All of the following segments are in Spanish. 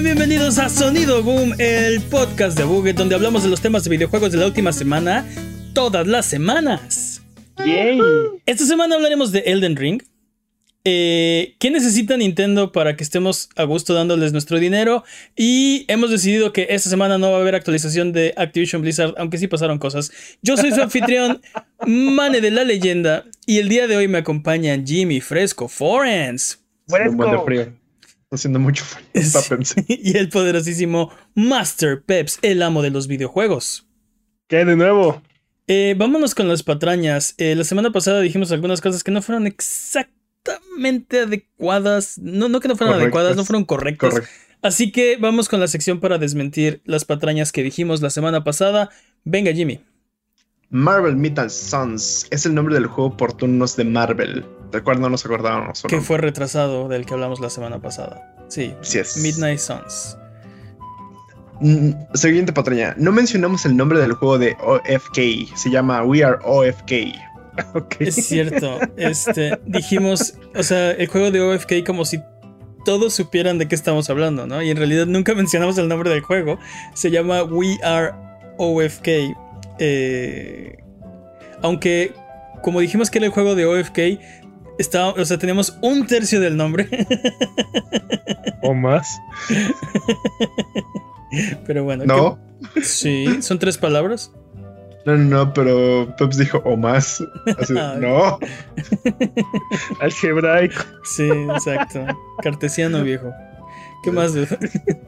Sean bienvenidos a Sonido Boom, el podcast de Buget, donde hablamos de los temas de videojuegos de la última semana, todas las semanas. Yay. Esta semana hablaremos de Elden Ring. Eh, ¿Qué necesita Nintendo para que estemos a gusto dándoles nuestro dinero? Y hemos decidido que esta semana no va a haber actualización de Activision Blizzard, aunque sí pasaron cosas. Yo soy su anfitrión, Mane de la Leyenda, y el día de hoy me acompañan Jimmy Fresco Forens. Fresco. Haciendo mucho frío. Está y el poderosísimo Master Peps, el amo de los videojuegos. ¿Qué de nuevo? Eh, vámonos con las patrañas. Eh, la semana pasada dijimos algunas cosas que no fueron exactamente adecuadas. No, no que no fueron Correctas. adecuadas, no fueron correctas. Así que vamos con la sección para desmentir las patrañas que dijimos la semana pasada. Venga, Jimmy. Marvel Metal Suns es el nombre del juego por turnos de Marvel. ¿De cuál no nos acordábamos? Que fue retrasado del que hablamos la semana pasada. Sí. Sí es. Midnight Suns. Mm, Siguiente patraña. No mencionamos el nombre del juego de OFK. Se llama We Are OFK. Ok. Es cierto. Este, dijimos, o sea, el juego de OFK como si todos supieran de qué estamos hablando, ¿no? Y en realidad nunca mencionamos el nombre del juego. Se llama We Are OFK. Eh, aunque, como dijimos que era el juego de OFK, está, o sea, teníamos un tercio del nombre. O más. Pero bueno. No, ¿qué- Sí, son tres palabras. no, no, no, pero Peps dijo o más. Así, Ay. no. Algebraico. Sí, exacto. Cartesiano viejo. ¿Qué más?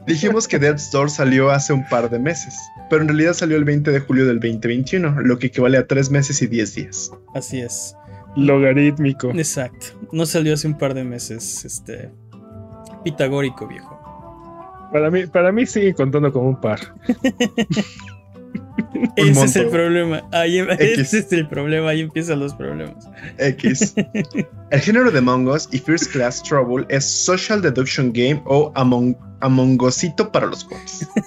Dijimos que Death's Door salió hace un par de meses, pero en realidad salió el 20 de julio del 2021, lo que equivale a 3 meses y 10 días. Así es. Logarítmico. Exacto. No salió hace un par de meses. Este. Pitagórico, viejo. Para mí, para mí sigue contando como un par. Ese es el problema. Ahí, X. ese es el problema. Ahí empiezan los problemas. X. El género de Among Us y First Class Trouble es Social Deduction Game o Among, Among Usito para los juegos.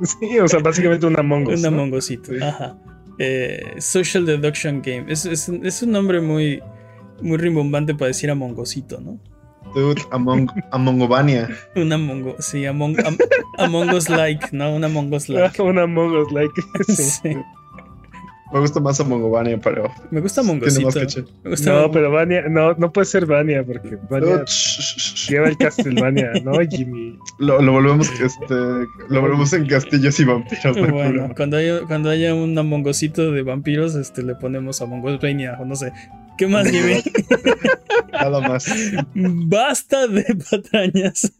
Sí, o sea, básicamente un Among Us. Un ¿no? amongosito. Sí. Ajá. Eh, Social Deduction Game. Es, es, un- es un nombre muy, muy rimbombante para decir amongosito, ¿no? Dude, Among, Amongovania. Un amongo. Sí, among, am- Among Us like, ¿no? Un Among Us like. Un Among Us, like. Sí. Sí. Me gusta más Amongovania, pero Me gusta caché. Me gusta No, pero Vania, no, no puede ser Vania, porque Vania shh, shh. lleva el Castlevania, ¿no, Jimmy? Lo, lo volvemos este, lo volvemos en castillos y vampiros. Bueno, cuando haya, cuando haya un amongosito de vampiros, este, le ponemos Among Us Vania, o no sé. ¿Qué más, Jimmy? Nada más. Basta de patrañas.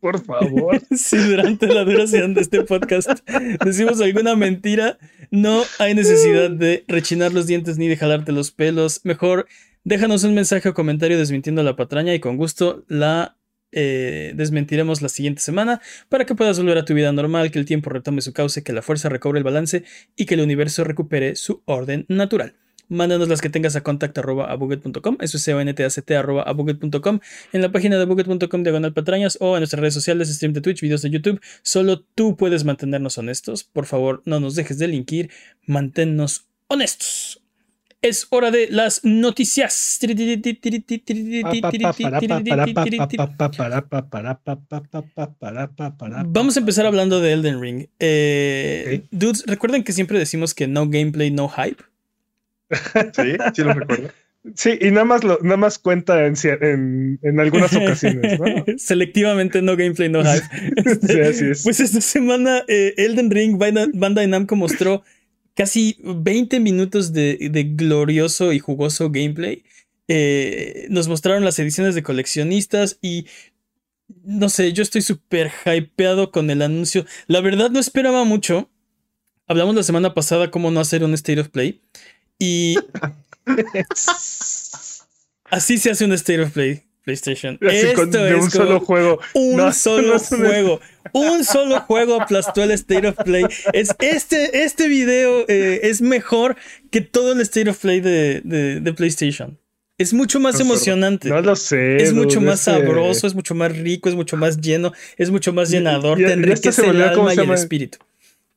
Por favor. Si durante la duración de este podcast decimos alguna mentira, no hay necesidad de rechinar los dientes ni de jalarte los pelos. Mejor déjanos un mensaje o comentario desmintiendo la patraña y con gusto la eh, desmentiremos la siguiente semana para que puedas volver a tu vida normal, que el tiempo retome su cauce, que la fuerza recobre el balance y que el universo recupere su orden natural. Mándanos las que tengas a contacto arroba abuget.com, eso es c o n t a c t arroba abuget.com, en la página de abuget.com diagonal patrañas o en nuestras redes sociales, stream de Twitch, videos de YouTube. Solo tú puedes mantenernos honestos. Por favor, no nos dejes delinquir, manténnos honestos. Es hora de las noticias. Vamos a empezar hablando de Elden Ring. Eh, Dudes, recuerden que siempre decimos que no gameplay, no hype. Sí, sí lo recuerdo. Sí, y nada más, lo, nada más cuenta en, en, en algunas ocasiones, ¿no? Selectivamente no gameplay, no hype. Sí, así es. Pues esta semana eh, Elden Ring, Banda- Bandai Namco mostró casi 20 minutos de, de glorioso y jugoso gameplay. Eh, nos mostraron las ediciones de coleccionistas y no sé, yo estoy súper hypeado con el anuncio. La verdad no esperaba mucho. Hablamos la semana pasada cómo no hacer un State of Play. Y así se hace un State of Play PlayStation. Así Esto con- de es un solo juego. un No, solo no juego. Un solo juego aplastó el State of Play. Es este, este video eh, es mejor que todo el State of Play de, de- de PlayStation. Es mucho más emocionante. No lo sé. es mucho más sabroso, es mucho más rico, es mucho más lleno, es mucho más llenador, y- te y esto enriquece se el volvió, ¿cómo alma y el espíritu.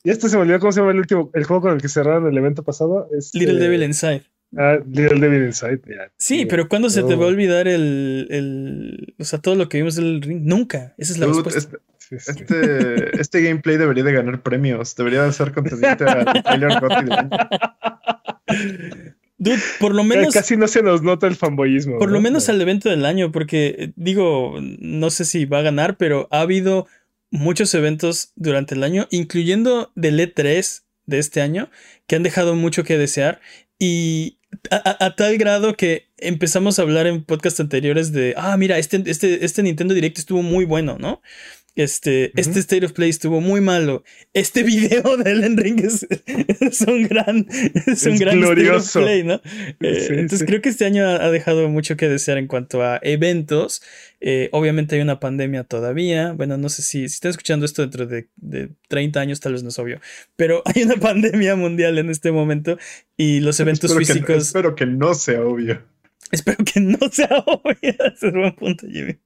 Y este se me olvidó cómo se llama el último, el juego con el que cerraron el evento pasado. Es, Little eh, Devil Inside. Ah, Little Devil Inside. ya. Sí, pero ¿cuándo se te va a olvidar el, el. O sea, todo lo que vimos del ring? Nunca. Esa es la Dude, respuesta. este, este, este gameplay debería de ganar premios. Debería de ser contendiente al trailer. Dude, por lo menos. Casi no se nos nota el fanboyismo. Por lo ¿no? menos al evento del año, porque eh, digo, no sé si va a ganar, pero ha habido muchos eventos durante el año, incluyendo del E3 de este año, que han dejado mucho que desear y a, tal grado que empezamos a hablar en podcasts anteriores de, ah, mira, este, este, este Nintendo Direct estuvo muy bueno, ¿no? Este, este State of Play estuvo muy malo. Este video de Elden Ring es, es un gran, es un Es gran glorioso. State of Play, ¿no? Eh, Sí, entonces sí. creo que este año ha, dejado mucho que desear en cuanto a eventos. Eh, obviamente hay una pandemia todavía. Bueno, no sé si, si están escuchando esto dentro de, de 30 años, tal vez no es obvio. Pero hay una pandemia mundial en este momento y los eventos Espero que- físicos... espero que no sea obvio. Espero que no sea obvio. Ese es buen punto, Jimmy.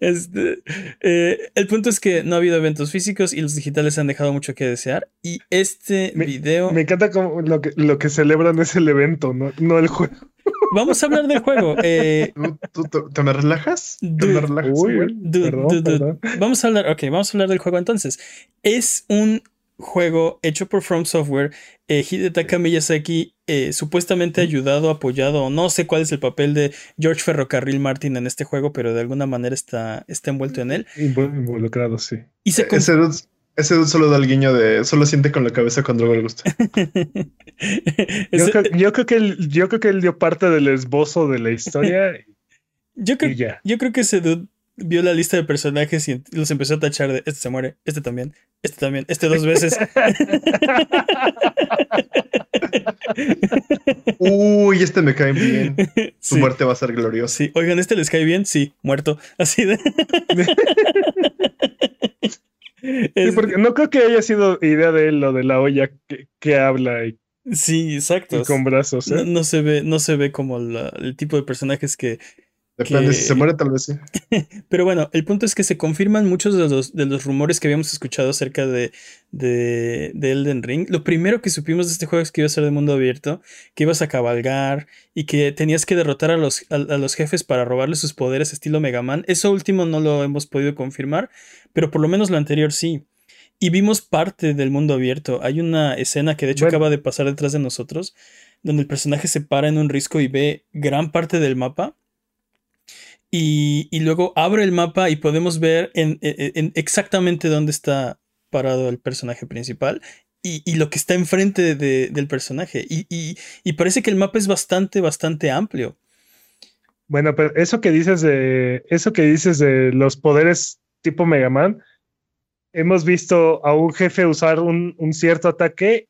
Este, eh, el punto es que no ha habido eventos físicos y los digitales han dejado mucho que desear. Y este Me- video... Me encanta como lo que, lo que celebran es el evento, no, no el juego. Vamos a hablar del juego. Eh, ¿Tú, te me relajas? ¿Te Dude. me relajas? Uy, güey? Dude, perdón, dude, dude. perdón. Vamos a hablar, ok, vamos a hablar del juego entonces. Es un juego hecho por From Software. Eh, Hidetaka Miyazaki, eh, supuestamente ayudado, apoyado, no sé cuál es el papel de George Ferrocarril Martin en este juego, pero de alguna manera está, está envuelto en él. Invo- Involucrado, sí. Y se Ese dude, ese dude solo da el guiño de solo siente con la cabeza cuando algo le gusta. Yo, creo, yo creo que él, yo creo que él dio parte del esbozo de la historia yo, creo, y ya. yo creo que ese dude vio la lista de personajes y los empezó a tachar de este se muere, este también, este también, este dos veces. Uy, este me cae bien. Su Sí. muerte va a ser gloriosa. Sí, oigan, ¿este les cae bien? Sí, muerto. Así de. Sí, Es- porque no creo que haya sido idea de él lo de la olla que, que habla y, sí, exacto. y con brazos. No, ¿eh? no se ve, no se ve como la- el tipo de personajes que. Depende, que- si se muere tal vez sí. Pero bueno, el punto es que se confirman muchos de los, de los rumores que habíamos escuchado acerca de, de, de Elden Ring. Lo primero que supimos de este juego es que iba a ser de mundo abierto, que ibas a cabalgar y que tenías que derrotar a los, a, a los jefes para robarles sus poderes estilo Mega Man. Eso último no lo hemos podido confirmar, pero por lo menos lo anterior sí. Y vimos parte del mundo abierto. Hay una escena que de hecho Bueno. acaba de pasar detrás de nosotros, donde el personaje se para en un risco y ve gran parte del mapa. Y, luego abre el mapa y podemos ver en- en exactamente dónde está parado el personaje principal y, lo que está enfrente de- del personaje. Y, parece que el mapa es bastante, bastante amplio. Bueno, pero eso que dices de eso que dices de los poderes tipo Mega Man, hemos visto a un jefe usar un cierto ataque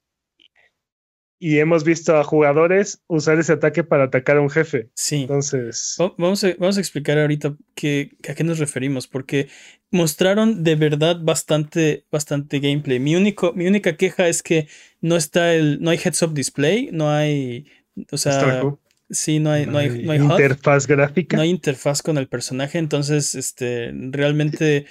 y hemos visto a jugadores usar ese ataque para atacar a un jefe. Sí. Entonces, Va- Vamos a, vamos a explicar ahorita qué, a qué nos referimos, porque mostraron de verdad bastante, bastante gameplay. Mi, único, mi única queja es que no está el, no hay heads up display, no hay, o sea, sí, no hay, no hay, no hay HUD. interfaz gráfica. no hay interfaz con el personaje, entonces, este, realmente,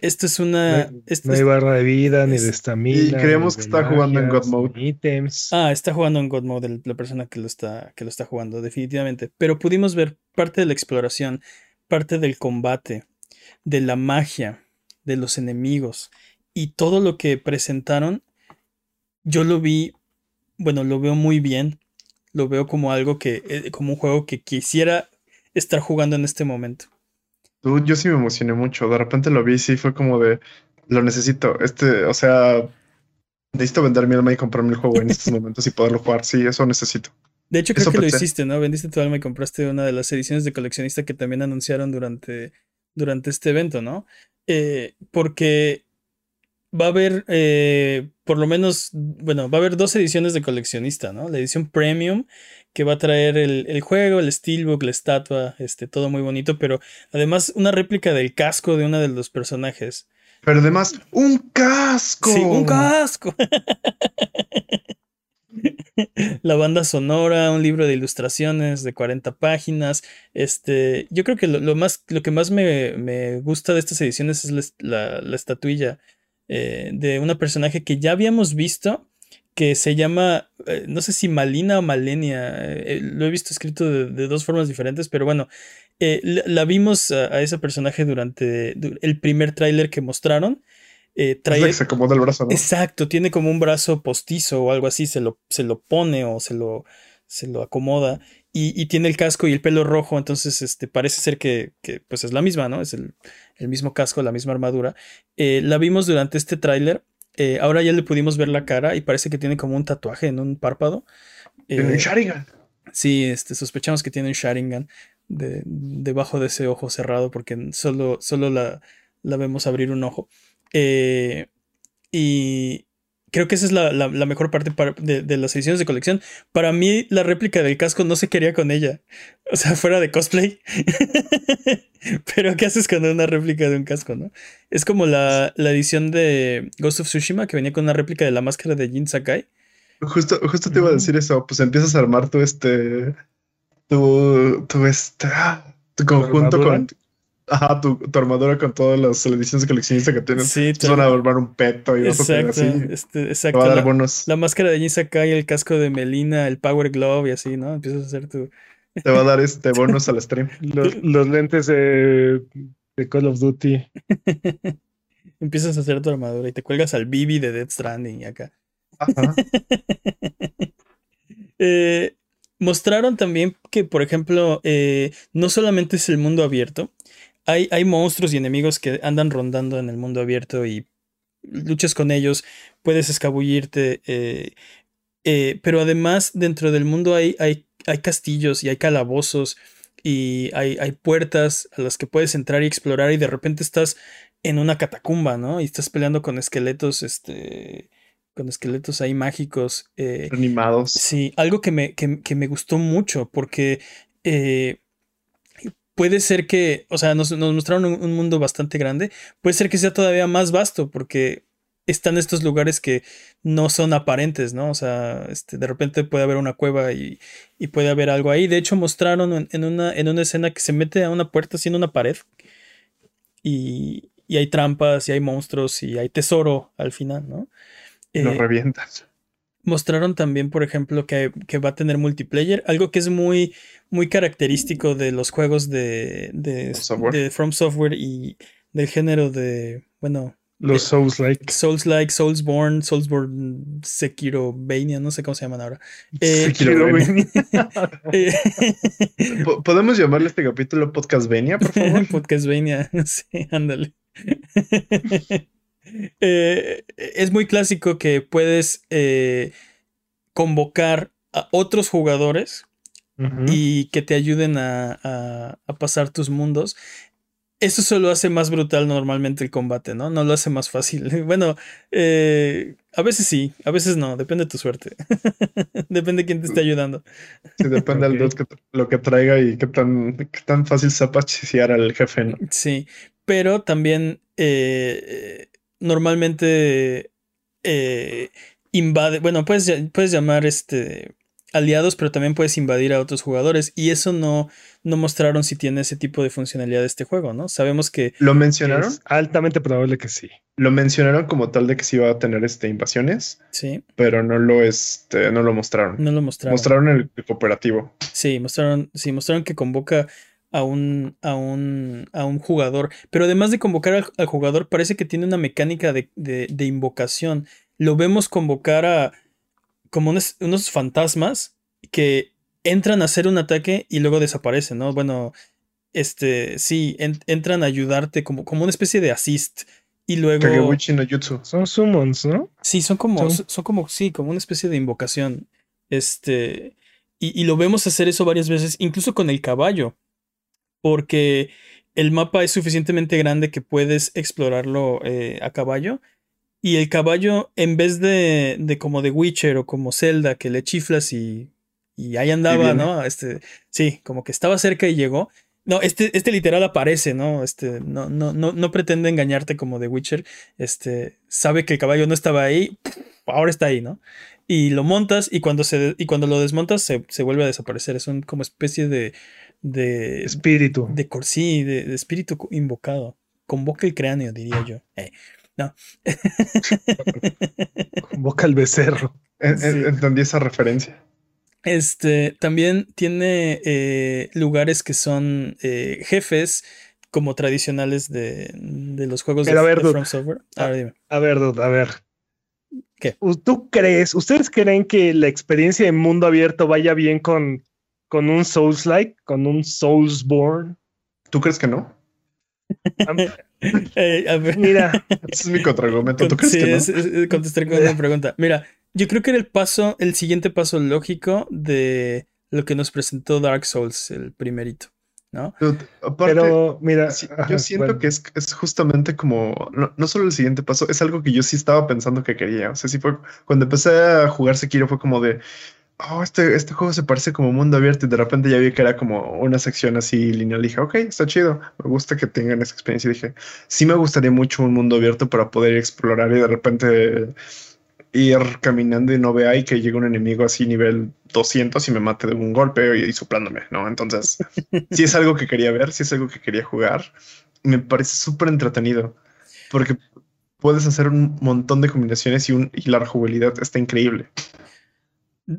esto es una... No hay- esto no hay es- barra de vida, ni de estamina. Y creemos que está jugando en God Mode. Ítems. ah, está jugando en God Mode el- la persona que lo está, que lo está jugando, definitivamente. Pero pudimos ver parte de la exploración, parte del combate, de la magia, de los enemigos y todo lo que presentaron, yo lo vi, bueno, lo veo muy bien. Lo veo como algo que, eh, como un juego que quisiera estar jugando en este momento. Dude, yo sí me emocioné mucho. De repente lo vi y sí fue como de lo necesito. Este, o sea, necesito vender mi alma y comprarme el juego en estos momentos y poderlo jugar. Sí, eso necesito. De hecho, creo Eso que lo hiciste, ¿no? Vendiste tu alma y compraste una de las ediciones de coleccionista que también anunciaron durante, durante este evento, ¿no? Eh, porque va a haber, eh, por lo menos, bueno, va a haber dos ediciones de coleccionista, ¿no? La edición premium, que va a traer el, el juego, el steelbook, la estatua, este, todo muy bonito, pero además una réplica del casco de uno de los personajes. Pero además, un casco. Sí, un casco. La banda sonora, un libro de ilustraciones de 40 páginas. Este, yo creo que lo, lo más, lo que más me, me gusta de estas ediciones es la, la estatuilla eh, de una personaje que ya habíamos visto, que se llama, eh, no sé si Malina o Malenia, eh, lo he visto escrito de, dos formas diferentes, pero bueno, la, vimos a, ese personaje durante el primer tráiler que mostraron. trae, se acomoda el brazo, ¿no? Exacto, tiene como un brazo postizo o algo así, se lo, se lo pone o se lo, se lo acomoda y, tiene el casco y el pelo rojo, entonces este, parece ser que, pues es la misma, ¿no? Es el, mismo casco, la misma armadura. Eh, la vimos durante este tráiler, eh, ahora ya le pudimos ver la cara y parece que tiene como un tatuaje en un párpado. tiene un eh, Sharingan. Sí, este, sospechamos que tiene un Sharingan de, debajo de ese ojo cerrado porque solo, solo la, la vemos abrir un ojo. y, creo que esa es la, mejor parte de, las ediciones de colección. Para mí, la réplica del casco no se quería con ella. O sea, fuera de cosplay. Pero, ¿qué haces con una réplica de un casco, no? Es como la, edición de Ghost of Tsushima que venía con una réplica de la máscara de Jin Sakai. Justo, justo te iba a decir eso. Pues empiezas a armar tu este. Tu, tu este. Ah, tu conjunto con, Ajá, tu, armadura con todas las ediciones de coleccionista que tienes. Sí, te van a armar un peto y vas a tener así. Este, exacto. Va a dar la, la, máscara de Jin Sakai, el casco de Melina, el Power Glove y así, ¿no? Empiezas a hacer tu. Te va a dar este bonus al stream. Los, lentes de, Call of Duty. Empiezas a hacer tu armadura y te cuelgas al Bibi de Dead Stranding y acá. Ajá. eh, mostraron también que, por ejemplo, eh, no solamente es el mundo abierto, hay, monstruos y enemigos que andan rondando en el mundo abierto y luchas con ellos, puedes escabullirte. Eh, eh, pero además, dentro del mundo hay, hay, hay castillos y hay calabozos y hay, hay, puertas a las que puedes entrar y explorar y de repente estás en una catacumba, ¿no? Y estás peleando con esqueletos, este, con esqueletos ahí mágicos. Eh, Animados. Sí, algo que me, que, me gustó mucho porque puede ser que, o sea, nos, mostraron un, mundo bastante grande, puede ser que sea todavía más vasto porque están estos lugares que no son aparentes, ¿no? O sea, este, de repente puede haber una cueva y, puede haber algo ahí. De hecho, mostraron en, una, en una escena que se mete a una puerta haciendo una pared y, hay trampas y hay monstruos y hay tesoro al final, ¿no? Lo eh, revientas mostraron también, por ejemplo, que, va a tener multiplayer, algo que es muy, muy característico de los juegos de, de, From Software y del género de, bueno... Los Souls-like. Souls-like, Soulsborne, Soulsborne, Sekiro, Bania, no sé cómo se llaman ahora. Eh, eh, ¿Podemos llamarle este capítulo Podcast Venia, por favor? Podcast Venia, sí, ándale. Eh, es muy clásico que puedes eh, convocar a otros jugadores y que te ayuden a, pasar tus mundos. Eso solo hace más brutal normalmente el combate, ¿no? No lo hace más fácil. Bueno, eh, a veces sí, a veces no, depende de tu suerte. depende de quién te esté ayudando. Sí, depende del lo que traiga y qué tan, qué tan fácil se apachicear al jefe, ¿no? Sí, pero también normalmente eh, invade, bueno, puedes, puedes llamar este aliados, pero también puedes invadir a otros jugadores. Y eso no, no mostraron si tiene ese tipo de funcionalidad de este juego, ¿no? Sabemos que. ¿Lo mencionaron? altamente probable que sí. Lo mencionaron como tal de que sí iba a tener este invasiones. Sí. Pero no lo este, no lo mostraron. No lo mostraron. Mostraron el, cooperativo. Sí, mostraron, sí, mostraron que convoca a un, a un, a un jugador. Pero además de convocar al, jugador, parece que tiene una mecánica de, de, invocación. Lo vemos convocar a como unos, fantasmas que entran a hacer un ataque y luego desaparecen, ¿no? Bueno, este, sí, entran a ayudarte como, como una especie de assist. Y luego. Son summons, ¿no? Sí, son como, son, como, sí, como una especie de invocación. Este. Y, y, lo vemos hacer eso varias veces, incluso con el caballo porque el mapa es suficientemente grande que puedes explorarlo eh, a caballo. Y el caballo, en vez de, de, como de Witcher o como Zelda, que le chiflas y, y ahí andaba, ¿no? Este, sí, como que estaba cerca y llegó. No, este, este literal aparece, ¿no? Este, no, no, no, no pretende engañarte como de Witcher. Este, sabe que el caballo no estaba ahí, ahora está ahí, ¿no? Y lo montas y cuando, se, y cuando lo desmontas se, se vuelve a desaparecer. Es un como especie de, de espíritu. De, sí, de, espíritu invocado. Convoca el cráneo, diría yo. Eh, no. Convoca el becerro. Entendí esa referencia. Este también tiene eh, lugares que son eh, jefes como tradicionales de, los juegos de, ver, From Software. A, ver, a ver, a ver. ¿Qué? ¿Tú crees, ustedes creen que la experiencia en mundo abierto vaya bien con, con un Souls-like, con un Soulsborne? ¿Tú crees que no? Mira, ese es mi contraargumento. ¿Tú crees que no? contestar con una pregunta. Mira, yo creo que era el paso, el siguiente paso lógico de lo que nos presentó Dark Souls, el primerito. ¿no? Pero mira, yo siento que es, es, justamente como, no, no, solo el siguiente paso, es algo que yo sí estaba pensando que quería. O sea, sí fue, cuando empecé a jugar Sekiro fue como de, oh, este, este juego se parece como mundo abierto y de repente ya vi que era como una sección así lineal. Dije, ok, está chido, me gusta que tengan esa experiencia. Y dije, sí me gustaría mucho un mundo abierto para poder explorar y de repente ir caminando y no vea y que llegue un enemigo así nivel 200 y me mate de un golpe y, soplándome, ¿no? Entonces, sí es algo que quería ver, sí es algo que quería jugar. Me parece súper entretenido porque puedes hacer un montón de combinaciones y, un, y la jugabilidad está increíble.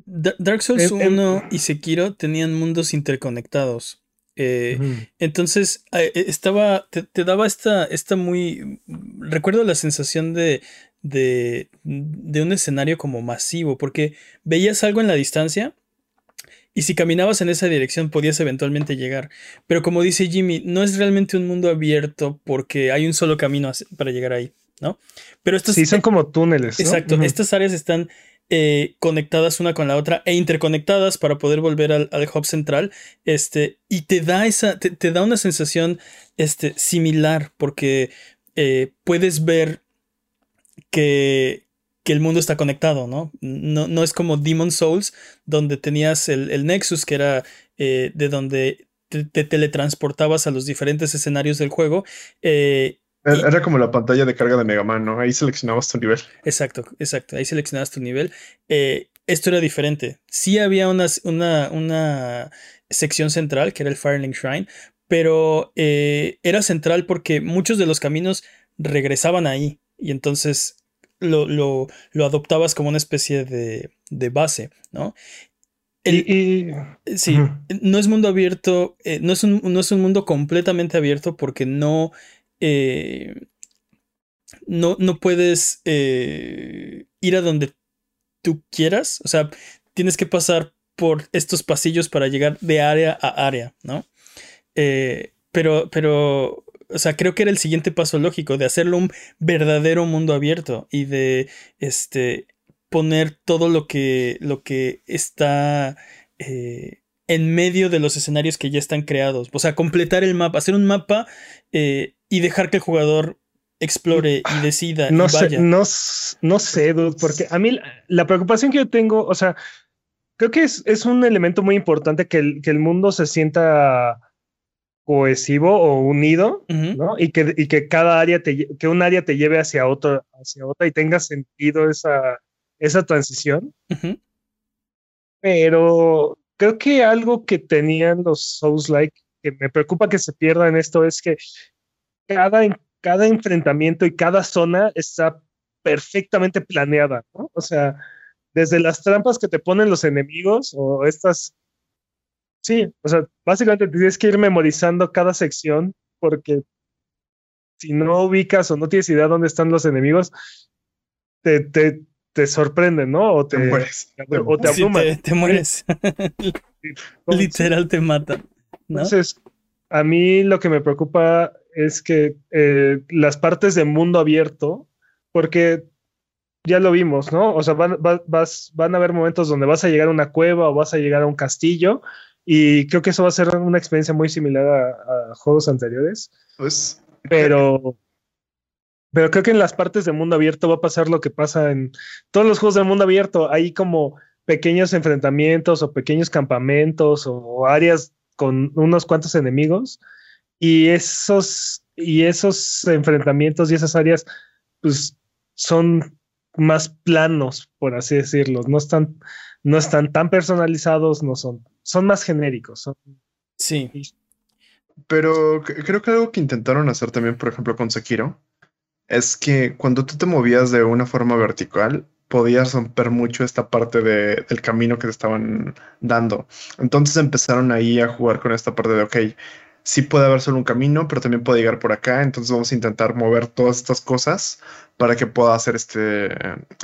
Dark Souls 1 y Sekiro tenían mundos interconectados. Eh, entonces, eh, estaba, te, daba esta, esta muy... Recuerdo la sensación de, de, de un escenario como masivo, porque veías algo en la distancia y si caminabas en esa dirección podías eventualmente llegar. Pero como dice Jimmy, no es realmente un mundo abierto porque hay un solo camino para llegar ahí, ¿no? Pero estos... Sí, son como túneles. Exacto, estas áreas están eh, conectadas una con la otra e interconectadas para poder volver al, hub central. Este, y te da esa, te, da una sensación este, similar porque eh, puedes ver que, que, el mundo está conectado, ¿no? ¿no? No, es como Demon Souls, donde tenías el, Nexus, que era eh, de donde te, teletransportabas a los diferentes escenarios del juego. Era como la pantalla de carga de Mega Man, ¿no? Ahí seleccionabas tu nivel. Exacto, exacto. Ahí seleccionabas tu nivel. Eh, esto era diferente. Sí había una, una, sección central, que era el Firelink Shrine, pero eh, era central porque muchos de los caminos regresaban ahí. Y entonces lo, lo, adoptabas como una especie de, base, ¿no? y, sí, no es mundo abierto, eh, no, es un, no es un mundo completamente abierto porque no eh, no, no, puedes eh, ir a donde tú quieras. O sea, tienes que pasar por estos pasillos para llegar de área a área, ¿no? Eh, pero, pero, o sea, creo que era el siguiente paso lógico de hacerlo un verdadero mundo abierto y de, este, poner todo lo que, lo que está en medio de los escenarios que ya están creados. O sea, completar el mapa, hacer un mapa y dejar que el jugador explore y ah, decida. No y sé, no, no sé, dude, porque a mí la preocupación que yo tengo, o sea, creo que es, es un elemento muy importante que el, que el mundo se sienta cohesivo o unido, ¿no? Y que, y que cada área te, que un área te lleve hacia otra, hacia otra y tenga sentido esa, esa transición. Pero creo que algo que tenían los Souls like que me preocupa que se pierda en esto es que cada, cada enfrentamiento y cada zona está perfectamente planeada, ¿no? O sea, desde las trampas que te ponen los enemigos o estas... Sí, o sea, básicamente tienes que ir memorizando cada sección porque si no ubicas o no tienes idea dónde están los enemigos, te, te, te sorprenden, ¿no? O te, mueres. O te abruman. te, mueres. Literal te matan. Entonces, a mí lo que me preocupa es que eh, las partes de mundo abierto, porque ya lo vimos, ¿no? O sea, van, vas, van a haber momentos donde vas a llegar a una cueva o vas a llegar a un castillo y creo que eso va a ser una experiencia muy similar a, juegos anteriores. Pues, pero, pero creo que en las partes de mundo abierto va a pasar lo que pasa en todos los juegos del mundo abierto. Hay como pequeños enfrentamientos o pequeños campamentos o áreas con unos cuantos enemigos y esos, y esos enfrentamientos y esas áreas, pues son más planos, por así decirlo. No están, no están tan personalizados, no son, son más genéricos. Sí. Pero creo que algo que intentaron hacer también, por ejemplo, con Sekiro, es que cuando tú te movías de una forma vertical, podías romper mucho esta parte de, del camino que te estaban dando. Entonces empezaron ahí a jugar con esta parte de, ok, sí puede haber solo un camino, pero también puede llegar por acá. Entonces vamos a intentar mover todas estas cosas para que pueda hacer este,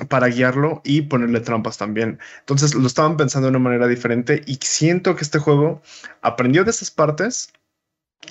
para guiarlo y ponerle trampas también. Entonces lo estaban pensando de una manera diferente y siento que este juego aprendió de esas partes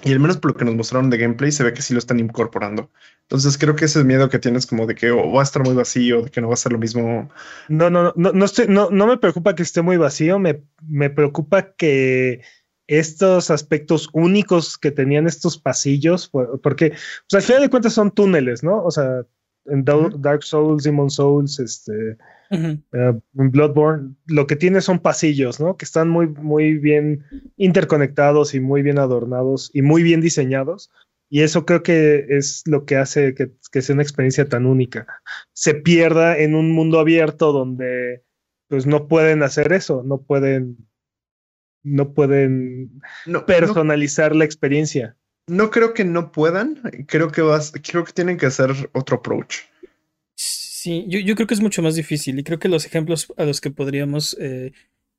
y al menos por lo que nos mostraron de gameplay se ve que sí lo están incorporando. Entonces creo que ese miedo que tienes como de que va a estar muy vacío, de que no va a ser lo mismo. No, no, no, no, no, no me preocupa que esté muy vacío, me, me preocupa que estos aspectos únicos que tenían estos pasillos, porque pues, al final de cuentas son túneles, ¿no? O sea, en Dark Souls, Demon Souls, este, eh, en Bloodborne, lo que tiene son pasillos, ¿no? Que están muy, muy bien interconectados y muy bien adornados y muy bien diseñados. Y eso creo que es lo que hace que, que sea una experiencia tan única. Se pierda en un mundo abierto donde pues no pueden hacer eso, no pueden no pueden personalizar la experiencia. No creo que no puedan, creo que vas, creo que tienen que hacer otro approach. Sí, yo, creo que es mucho más difícil y creo que los ejemplos a los que podríamos eh,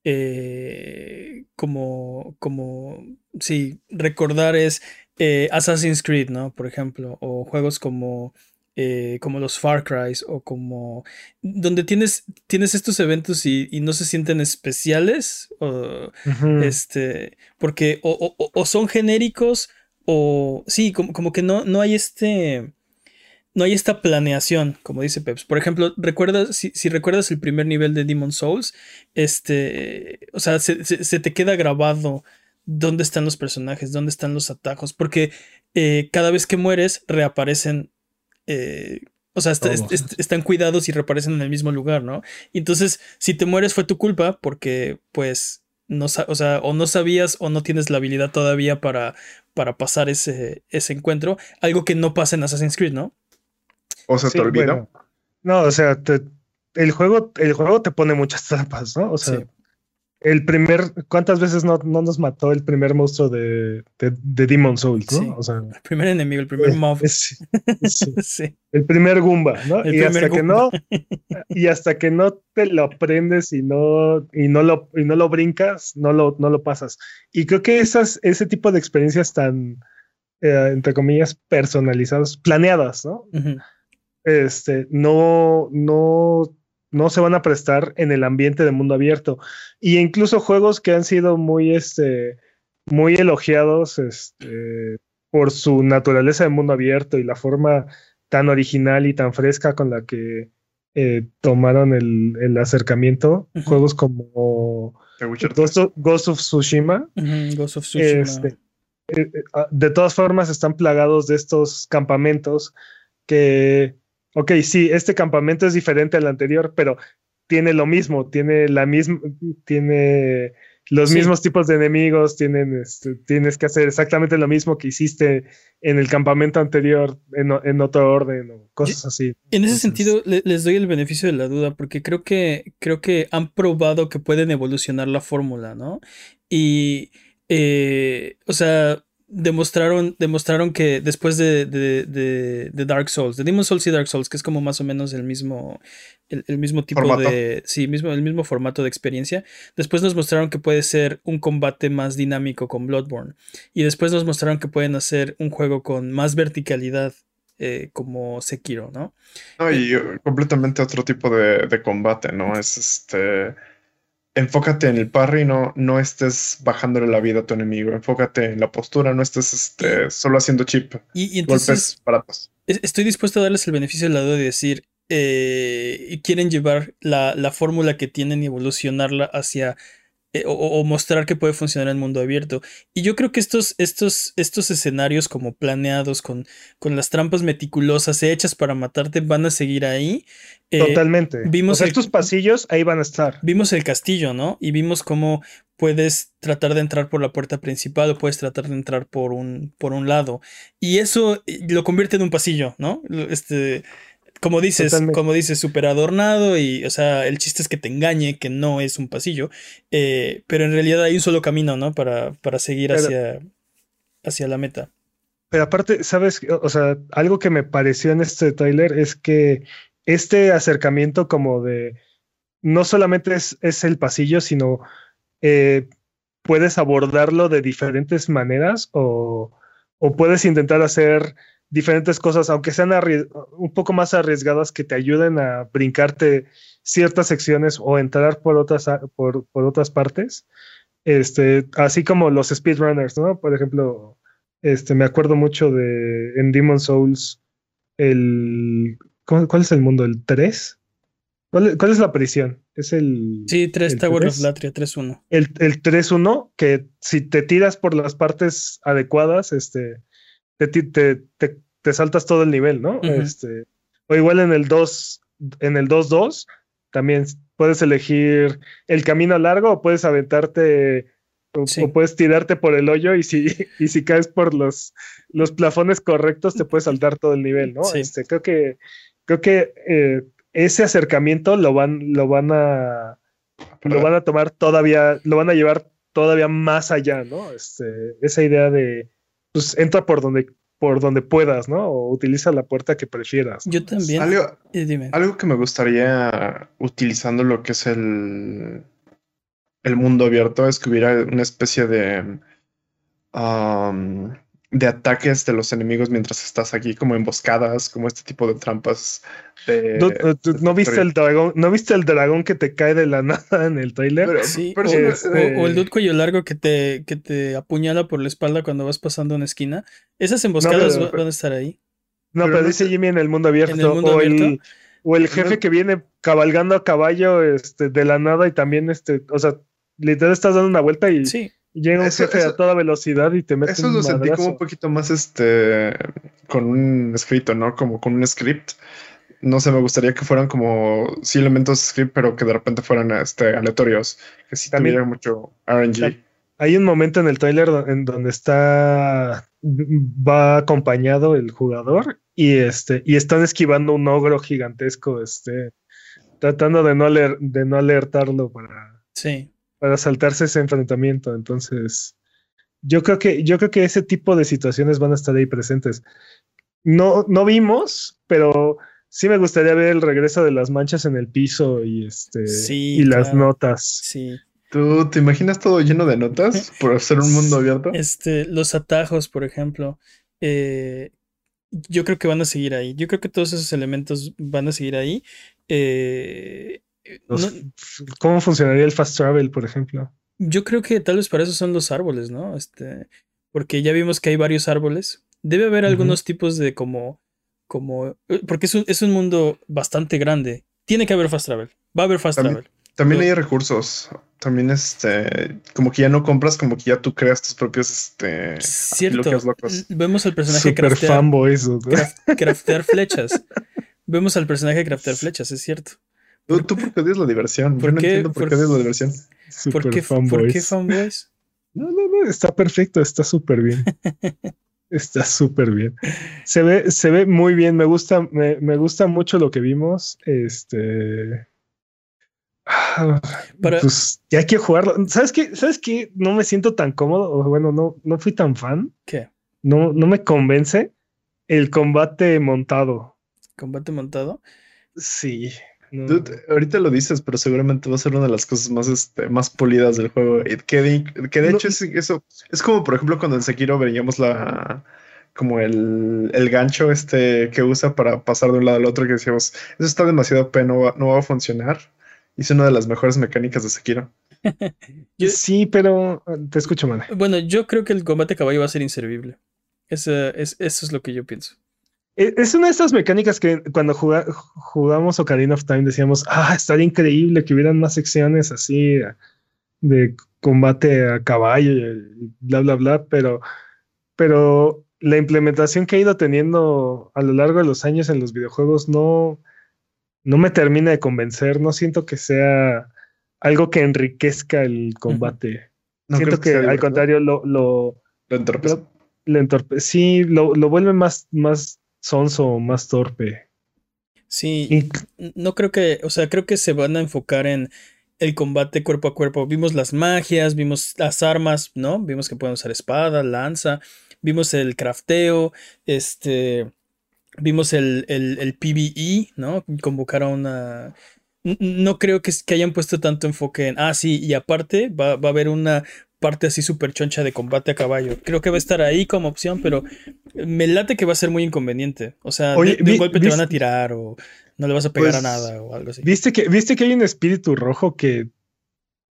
eh, como, como, sí, recordar es eh, Assassin's Creed, ¿no? Por ejemplo, o juegos como eh, como los Far Cry o como donde tienes, tienes estos eventos y, no se sienten especiales, o, este, porque o, son genéricos o sí, como, como, que no, no hay este... No hay esta planeación, como dice Peps. Por ejemplo, recuerdas, si, recuerdas el primer nivel de Demon Souls, este, o sea, se, te queda grabado dónde están los personajes, dónde están los atajos, porque eh, cada vez que mueres reaparecen eh, o sea, están cuidados y reaparecen en el mismo lugar, ¿no? Y entonces, si te mueres fue tu culpa porque, pues, no, o sea, o no sabías o no tienes la habilidad todavía para, para pasar ese, ese encuentro. Algo que no pasa en Assassin's Creed, ¿no? O sea, te olvidó. no, o sea, el, juego, el juego te pone muchas trampas, ¿no? O sea, el primer, ¿cuántas veces no, nos mató el primer monstruo de, de, Demon Souls, ¿no? O sea, el primer enemigo, el primer mob. sí. El primer Goomba, ¿no? y hasta que no, y hasta que no te lo aprendes y no, y no lo, y no lo brincas, no lo, no lo pasas. Y creo que esas, ese tipo de experiencias tan, eh, entre comillas, personalizadas, planeadas, ¿no? Este, no, no no se van a prestar en el ambiente de mundo abierto. Y incluso juegos que han sido muy, este, muy elogiados este, por su naturaleza de mundo abierto y la forma tan original y tan fresca con la que eh, tomaron el, acercamiento. Juegos como Ghost of, Tsushima. Ghost of Tsushima. Este, eh, eh, ah, de todas formas están plagados de estos campamentos que ok, sí, este campamento es diferente al anterior, pero tiene lo mismo, tiene la misma, tiene los mismos tipos de enemigos, tienen, este, tienes que hacer exactamente lo mismo que hiciste en el campamento anterior, en, otro orden o cosas así. En ese sentido, les doy el beneficio de la duda, porque creo que, creo que han probado que pueden evolucionar la fórmula, ¿no? Y, eh, o sea, demostraron, demostraron que después de, de, Dark Souls, de Demon Souls y Dark Souls, que es como más o menos el mismo, el, mismo tipo de. Sí, mismo, el mismo formato de experiencia. Después nos mostraron que puede ser un combate más dinámico con Bloodborne. Y después nos mostraron que pueden hacer un juego con más verticalidad. Eh, como Sekiro, ¿no? No, y completamente otro tipo de, de combate, ¿no? Es este enfócate en el parry, no, no estés bajándole la vida a tu enemigo. Enfócate en la postura, no estés este, solo haciendo chip. Y, golpes baratos. Estoy dispuesto a darles el beneficio de la duda de decir, eh, quieren llevar la, la fórmula que tienen y evolucionarla hacia eh, o, mostrar que puede funcionar en el mundo abierto. Y yo creo que estos, estos, estos escenarios como planeados, con, con las trampas meticulosas hechas para matarte, van a seguir ahí. Eh, Totalmente. Vimos estos pasillos ahí van a estar. Vimos el castillo, ¿no? Y vimos cómo puedes tratar de entrar por la puerta principal o puedes tratar de entrar por un, por un lado. Y eso eh, lo convierte en un pasillo, ¿no? Este, como dices, como dices, súper adornado y, o sea, el chiste es que te engañe, que no es un pasillo, eh, pero en realidad hay un solo camino, ¿no? Para, para seguir hacia, hacia la meta. Pero aparte, ¿sabes? O sea, algo que me pareció en este trailer es que este acercamiento como de no solamente es, es el pasillo, sino eh, puedes abordarlo de diferentes maneras o, o, puedes intentar hacer diferentes cosas, aunque sean un poco más arriesgadas, que te ayuden a brincarte ciertas secciones o entrar por otras, por, por otras partes. Este, así como los speedrunners, ¿no? Por ejemplo, este, me acuerdo mucho de en Demon Souls, el. ¿Cuál es el mundo? ¿El 3? ¿Cuál, es la prisión? Es el. Sí, 3 Tower of Latria, 3-1. El, el 3-1, que si te tiras por las partes adecuadas, este, te, te, te, saltas todo el nivel, ¿no? este, o igual en el 2, en el 2-2, también puedes elegir el camino largo o puedes aventarte o, puedes tirarte por el hoyo y si, y si caes por los, los plafones correctos te puedes saltar todo el nivel, ¿no? Este, creo que, creo que eh, ese acercamiento lo van, lo van a lo van a tomar todavía, lo van a llevar todavía más allá, ¿no? Este, esa idea de pues entra por donde por donde puedas, ¿no? O utiliza la puerta que prefieras. Yo también. Algo, eh, algo que me gustaría utilizando lo que es el el mundo abierto es que hubiera una especie de, de ataques de los enemigos mientras estás aquí, como emboscadas, como este tipo de trampas. ¿No, viste el dragón? ¿No viste el dragón que te cae de la nada en el trailer? sí, o, el dude cuello largo que te, que te apuñala por la espalda cuando vas pasando una esquina. Esas emboscadas van a estar ahí. No, pero, dice Jimmy en el mundo abierto. o, El, o el jefe que viene cabalgando a caballo este, de la nada y también, este, o sea, literal estás dando una vuelta y, llega un jefe a toda velocidad y te mete Eso lo sentí como un poquito más este con un escrito, ¿no? Como con un script. No sé, me gustaría que fueran como sí elementos script, pero que de repente fueran este, aleatorios, que sí También, mucho RNG. Hay un momento en el trailer en donde está va acompañado el jugador y este y están esquivando un ogro gigantesco, este tratando de no leer, de no alertarlo para Sí para saltarse ese enfrentamiento. Entonces, yo creo que, yo creo que ese tipo de situaciones van a estar ahí presentes. No, no vimos, pero sí me gustaría ver el regreso de las manchas en el piso y este y las notas. Sí. ¿Tú te imaginas todo lleno de notas por ser un mundo abierto? Este, los atajos, por ejemplo. Eh, yo creo que van a seguir ahí. Yo creo que todos esos elementos van a seguir ahí. Eh, ¿Cómo funcionaría el fast travel, por ejemplo? Yo creo que tal vez para eso son los árboles, ¿no? Este, porque ya vimos que hay varios árboles. Debe haber algunos tipos de como, como, eh, porque es un, es un, mundo bastante grande. Tiene que haber fast travel. Va a haber fast travel. También hay recursos. También, este, como que ya no compras, como que ya tú creas tus propios, este, Cierto. Vemos al personaje Super craftear, craftear flechas. Vemos al personaje craftear flechas, es cierto. ¿Tú, tú por qué odias la diversión? ¿Por Yo no qué? entiendo por, qué odias la diversión. ¿Por qué, fanboys. ¿Por qué fanboys? No, no, no, está perfecto, está súper bien. está súper bien. Se ve, se ve muy bien, me gusta, me, me gusta mucho lo que vimos. Este. Pues ya hay que jugarlo. ¿Sabes qué? ¿Sabes qué? No me siento tan cómodo. Bueno, no, no fui tan fan. ¿Qué? No, no me convence el combate montado. ¿Combate montado? Sí ahorita lo dices, pero seguramente va a ser una de las cosas más, este, más polidas del juego. Que de, que de hecho es eso. Es como, por ejemplo, cuando en Sekiro veíamos la como el, el, gancho este que usa para pasar de un lado al otro, que decíamos, eso está demasiado peno no va, no va a funcionar. Y es una de las mejores mecánicas de Sekiro. sí, pero te escucho, man. Bueno, yo creo que el combate caballo va a ser inservible. es, eso es lo que yo pienso. E, es una de estas mecánicas que cuando jugamos Ocarina of Time decíamos, ah, estaría increíble que hubieran más secciones así de combate a caballo y bla, bla, bla, pero, pero la implementación que ha ido teniendo a lo largo de los años en los videojuegos no, no me termina de convencer, no siento que sea algo que enriquezca el combate. siento que, al contrario lo, lo, entorpece. Sí, lo, lo vuelve más, más sonso, más torpe. Sí, no creo que, o sea, creo que se van a enfocar en el combate cuerpo a cuerpo. Vimos las magias, vimos las armas, ¿no? Vimos que pueden usar espada, lanza, vimos el crafteo, este, Vimos el, el, el PBE, ¿no? Convocaron a no creo que, que, hayan puesto tanto enfoque en, ah, sí, y aparte va, va a haber una parte así súper choncha de combate a caballo. Creo que va a estar ahí como opción, pero me late que va a ser muy inconveniente. O sea, de, un golpe te van a tirar o no le vas a pegar a pues, nada o algo así. ¿Viste que, ¿viste que hay un espíritu rojo que,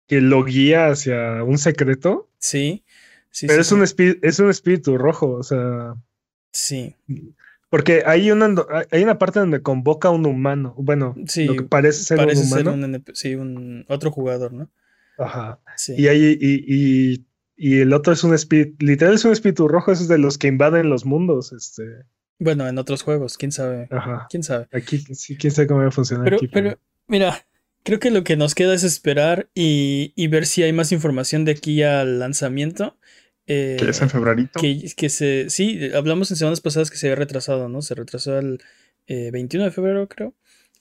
que lo guía hacia un secreto? Sí. sí pero es, Un espíritu, es un espíritu rojo, o sea. Sí. Porque hay una, hay una parte donde convoca a un humano. Bueno, sí, lo que parece ser parece un humano. Ser un, sí, un otro jugador, ¿no? Ajá. Sí. Y, hay, y, y, y, el otro es un espíritu, literal es un espíritu rojo, es de los que invaden los mundos. Este. Bueno, en otros juegos, quién sabe. Ajá. Quién sabe. Aquí sí, quién sabe cómo va a funcionar. Pero, aquí, pero, mira, creo que lo que nos queda es esperar y, y ver si hay más información de aquí al lanzamiento. Eh, que es en febrero. Que, que, se. Sí, hablamos en semanas pasadas que se había retrasado, ¿no? Se retrasó al eh, 21 de febrero, creo.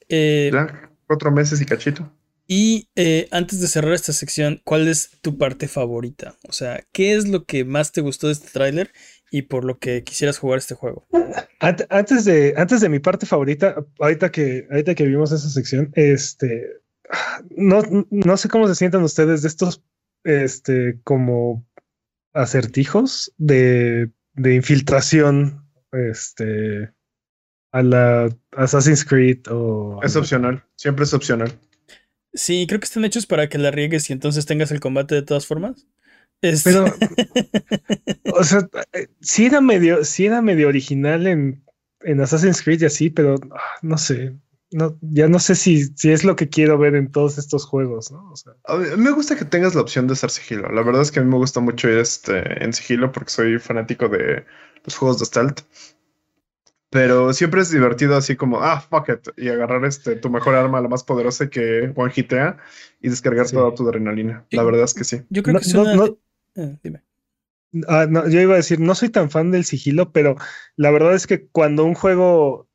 Eh, ya, cuatro meses y cachito. Y eh, antes de cerrar esta sección, ¿cuál es tu parte favorita? O sea, ¿qué es lo que más te gustó de este tráiler y por lo que quisieras jugar este juego? Antes de, antes de mi parte favorita, ahorita que, ahorita que vimos esa sección, este, no, no sé cómo se sientan ustedes de estos, este, como acertijos de, de infiltración, este, a la Assassin's Creed o... Es opcional, siempre es opcional. Sí, creo que están hechos para que la riegues y entonces tengas el combate de todas formas. Es... Pero, o sea, sí era medio, sí era medio original en, en Assassin's Creed y así, pero no sé. No, ya no sé si, si es lo que quiero ver en todos estos juegos, ¿no? O sea, a mí me gusta que tengas la opción de ser sigilo. La verdad es que a mí me gusta mucho ir este, en sigilo porque soy fanático de los juegos de stealth. Pero siempre es divertido así como, ah, fuck it, y agarrar este, tu mejor arma, la más poderosa que one hitea y descargar sí. toda tu adrenalina. La verdad es que sí. Yo creo no, que una... no, eh, dime. Ah, no, yo iba a decir, no soy tan fan del sigilo, pero la verdad es que cuando un juego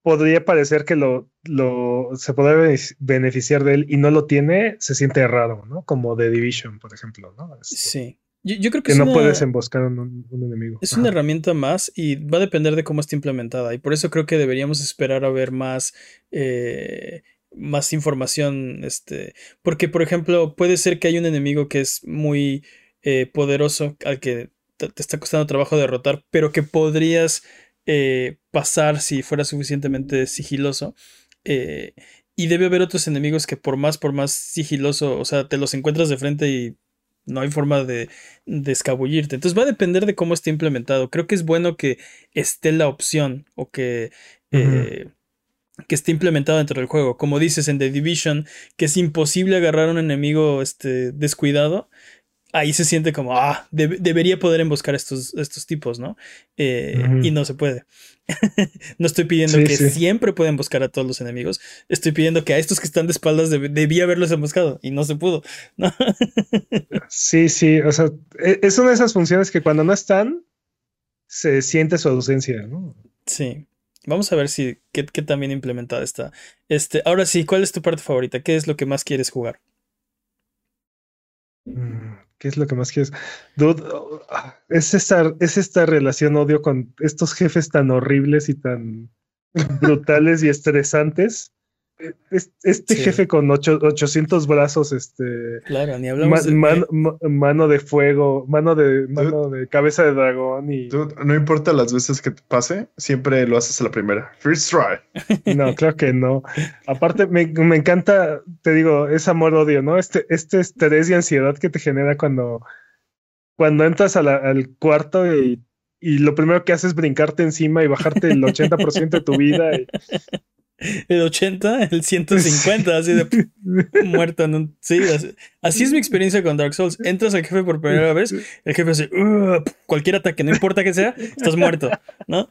podría parecer que lo, lo se podría beneficiar de él y no lo tiene, se siente raro, ¿no? Como The Division, por ejemplo, ¿no? Este, sí. Yo, yo, creo que, que no una, puedes emboscar a un, un enemigo. Es Ajá. una herramienta más y va a depender de cómo esté implementada. Y por eso creo que deberíamos esperar a ver más, eh, más información. Este, porque, por ejemplo, puede ser que hay un enemigo que es muy eh, poderoso, al que te, te, está costando trabajo derrotar, pero que podrías eh, pasar si fuera suficientemente sigiloso. Y debe haber otros enemigos que por más, por más sigiloso, o sea, te los encuentras de frente y no hay forma de, de, escabullirte. Entonces va a depender de cómo esté implementado. Creo que es bueno que esté la opción o que, uh -huh. eh, que esté implementado dentro del juego. Como dices en The Division, que es imposible agarrar a un enemigo este, descuidado. Ahí se siente como, ah, de debería poder emboscar estos, estos tipos, ¿no? Eh, uh -huh. Y no se puede. no estoy pidiendo sí, que sí. siempre puedan buscar a todos los enemigos. Estoy pidiendo que a estos que están de espaldas deb debía haberlos emboscado y no se pudo. ¿no? sí, sí. O sea, e, es una de esas funciones que cuando no están, se siente su ausencia, ¿no? Sí. Vamos a ver si qué, qué tan bien implementada está. Este, ahora sí, ¿cuál es tu parte favorita? ¿Qué es lo que más quieres jugar? Mm, ¿Qué es lo que más quieres? Dude, es esta, es esta relación odio con estos jefes tan horribles y tan brutales y estresantes. Este sí. jefe con ocho, 800 brazos, este. Claro, ni hablamos man, de. Man, mano de fuego, mano de, mano de cabeza de dragón. Y... Dude, no importa las veces que te pase, siempre lo haces a la primera. First try. No, claro que no. Aparte, me, me encanta, te digo, es amor-odio, ¿no? Este, este estrés y ansiedad que te genera cuando, cuando entras la, al cuarto y, y, lo primero que haces es brincarte encima y bajarte el 80% de tu vida. Y, el 80, el 150, así de muerto. En un, sí, así, así, es mi experiencia con Dark Souls. Entras al jefe por primera vez, el jefe hace uh, cualquier ataque, no importa que sea, estás muerto, ¿no?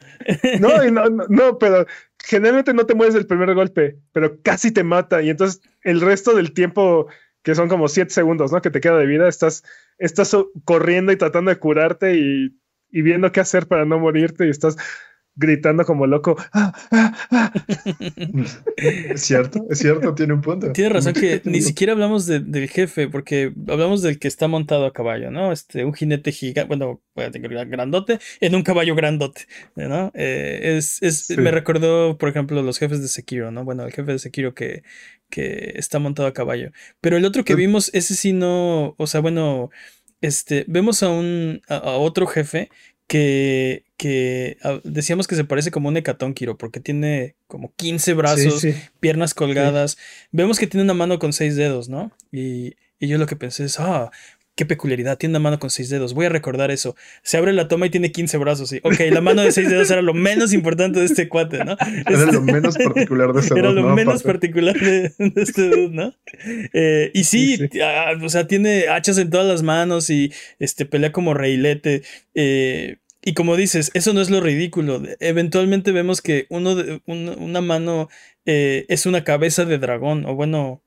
No, no, no, no, pero generalmente no te mueres del primer golpe, pero casi te mata. Y entonces el resto del tiempo, que son como 7 segundos, ¿no? Que te queda de vida, estás, estás corriendo y tratando de curarte y, y viendo qué hacer para no morirte y estás gritando como loco. Ah, ah, ah". Es cierto, es cierto, tiene un punto. Tienes razón que ni siquiera hablamos de- del jefe, porque hablamos del que está montado a caballo, ¿no? Este, un jinete gigante, bueno, grandote, en un caballo grandote, ¿no? Eh, es, es- Sí. Me recordó, por ejemplo, los jefes de Sekiro, ¿no? Bueno, el jefe de Sekiro que, que está montado a caballo. Pero el otro que Sí. vimos, ese sí no, o sea, bueno, este, vemos a un, a, a otro jefe que, que ah, decíamos que se parece como un hecatónquiro, porque tiene como 15 brazos, Sí, sí. piernas colgadas. Vemos que tiene una mano con seis dedos, ¿no? Y, y yo lo que pensé es, ah, qué peculiaridad, tiene una mano con seis dedos. Voy a recordar eso. Se abre la toma y tiene 15 brazos. Y, ok, la mano de seis dedos era lo menos importante de este cuate, ¿no? Era Este- lo menos particular de ese era lo ¿no? menos particular de, de este dude, ¿no? Eh, y sí. ah, o sea, tiene hachas en todas las manos y este, pelea como reilete. eh, y como dices, eso no es lo ridículo. Eventualmente vemos que uno de- un- una mano eh, es una cabeza de dragón, o bueno.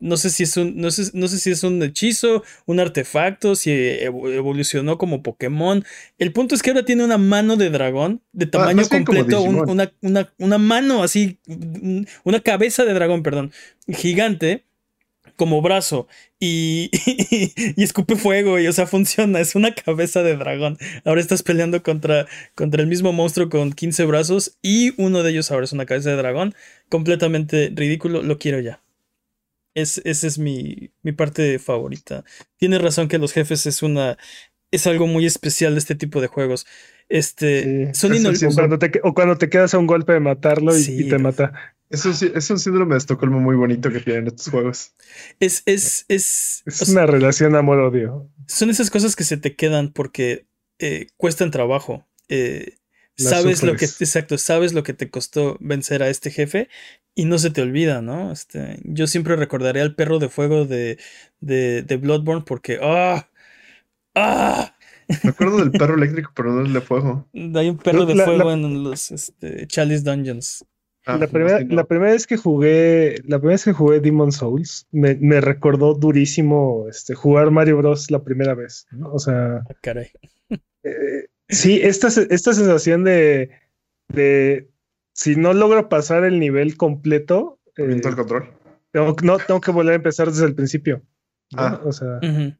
No sé si es un, no sé, no sé si es un hechizo, un artefacto, si evo- evolucionó como Pokémon. El punto es que ahora tiene una mano de dragón de tamaño Ah, como completo, un- una, una, una mano así, un- una cabeza de dragón, perdón, gigante como brazo y, y, escupe fuego y o sea funciona, es una cabeza de dragón. Ahora estás peleando contra, contra el mismo monstruo con 15 brazos y uno de ellos ahora es una cabeza de dragón, completamente ridículo, lo quiero ya. Es, esa es mi, mi parte favorita. Tienes razón que los jefes es una es algo muy especial de este tipo de juegos. Este, Sí, son es el inol- sí, O cuando, te, o cuando te quedas a un golpe de matarlo y, Sí, y te mata. Es un, es un síndrome de Estocolmo muy bonito que tienen estos juegos. es, es, es, Es o sea, una relación amor-odio. son esas cosas que se te quedan porque eh, cuestan trabajo. Eh, sabes lo que, exacto, sabes lo que te costó vencer a este jefe y no se te olvida, ¿no? Este, yo siempre recordaré al perro de fuego de, de, de Bloodborne porque, ¡ah! ¡ah! Me acuerdo del perro eléctrico, pero no el de fuego. Hay un perro de La- fuego la- en los este, Chalice Dungeons. Ah, la, primera, sí, la primera vez que jugué, la primera vez que jugué Demon Souls, me, me recordó durísimo este, jugar Mario Bros. la primera vez. ¿no? O sea, Ah, caray. eh, sí, esta, esta sensación de, de si no logro pasar el nivel completo, eh, el control. tengo, no, tengo que volver a empezar desde el principio. ¿no? Ah. O sea, Ujú.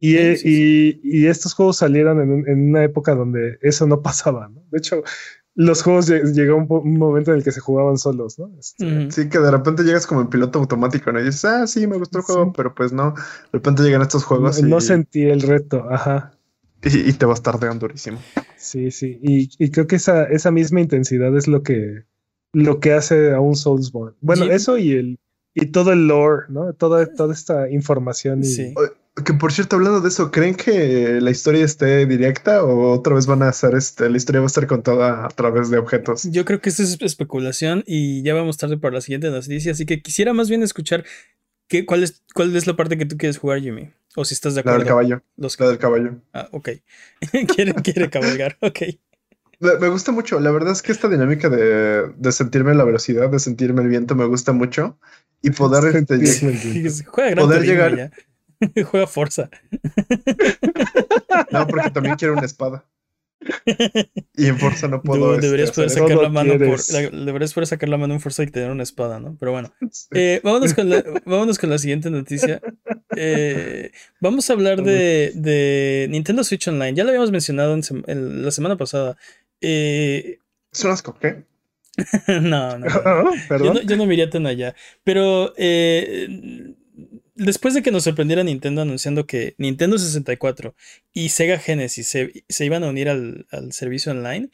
y, eh, sí, sí, y- y estos juegos salieron en, en una época donde eso no pasaba. ¿no? De hecho, los juegos lle- llegó un, momento en el que se jugaban solos. ¿no? Este. Sí, que de repente llegas como en piloto automático, ¿no? Y dices, ah, sí, me gustó el juego, Sí. pero pues no. De repente llegan estos no, juegos y, no sentí el reto. Ajá. y, y te vas tardeando durísimo. Sí, sí. Y, y creo que esa, esa misma intensidad es lo que, lo que hace a un Soulsborne. Bueno, eso y el y todo el lore, ¿no? Toda, toda esta información. Y, Sí. Que por cierto, hablando de eso, ¿creen que la historia esté directa o otra vez van a hacer este, la historia va a estar contada a través de objetos? Yo creo que esto es especulación y ya vamos tarde para la siguiente noticia, así que quisiera más bien escuchar qué, cuál, es, cuál es la parte que tú quieres jugar, Jimmy. O si estás de La acuerdo. del caballo, Los la del caballo. Ah, ok. quiere, quiere cabalgar, ok. Me, gusta mucho, la verdad es que esta dinámica de, de sentirme la velocidad, de sentirme el viento, me gusta mucho. Y poder este. Juega Gran Poder llegar- ya. Juega Forza. No, porque también quiero una espada. Y en Forza no puedo. Tú este, deberías poder hacer sacar la mano por, quieres. la- deberías poder sacar la mano en Forza y tener una espada, ¿no? Pero bueno. Eh, vámonos, con la, vámonos con la siguiente noticia. Eh, vamos a hablar de, de Nintendo Switch Online. Ya lo habíamos mencionado en la semana pasada. Eh, Es un asco, ¿qué? no, no. no. Ah, Yo no, yo no me iría tan allá. Pero eh, después de que nos sorprendiera Nintendo anunciando que Nintendo 64 y Sega Genesis se, se iban a unir al, al servicio online,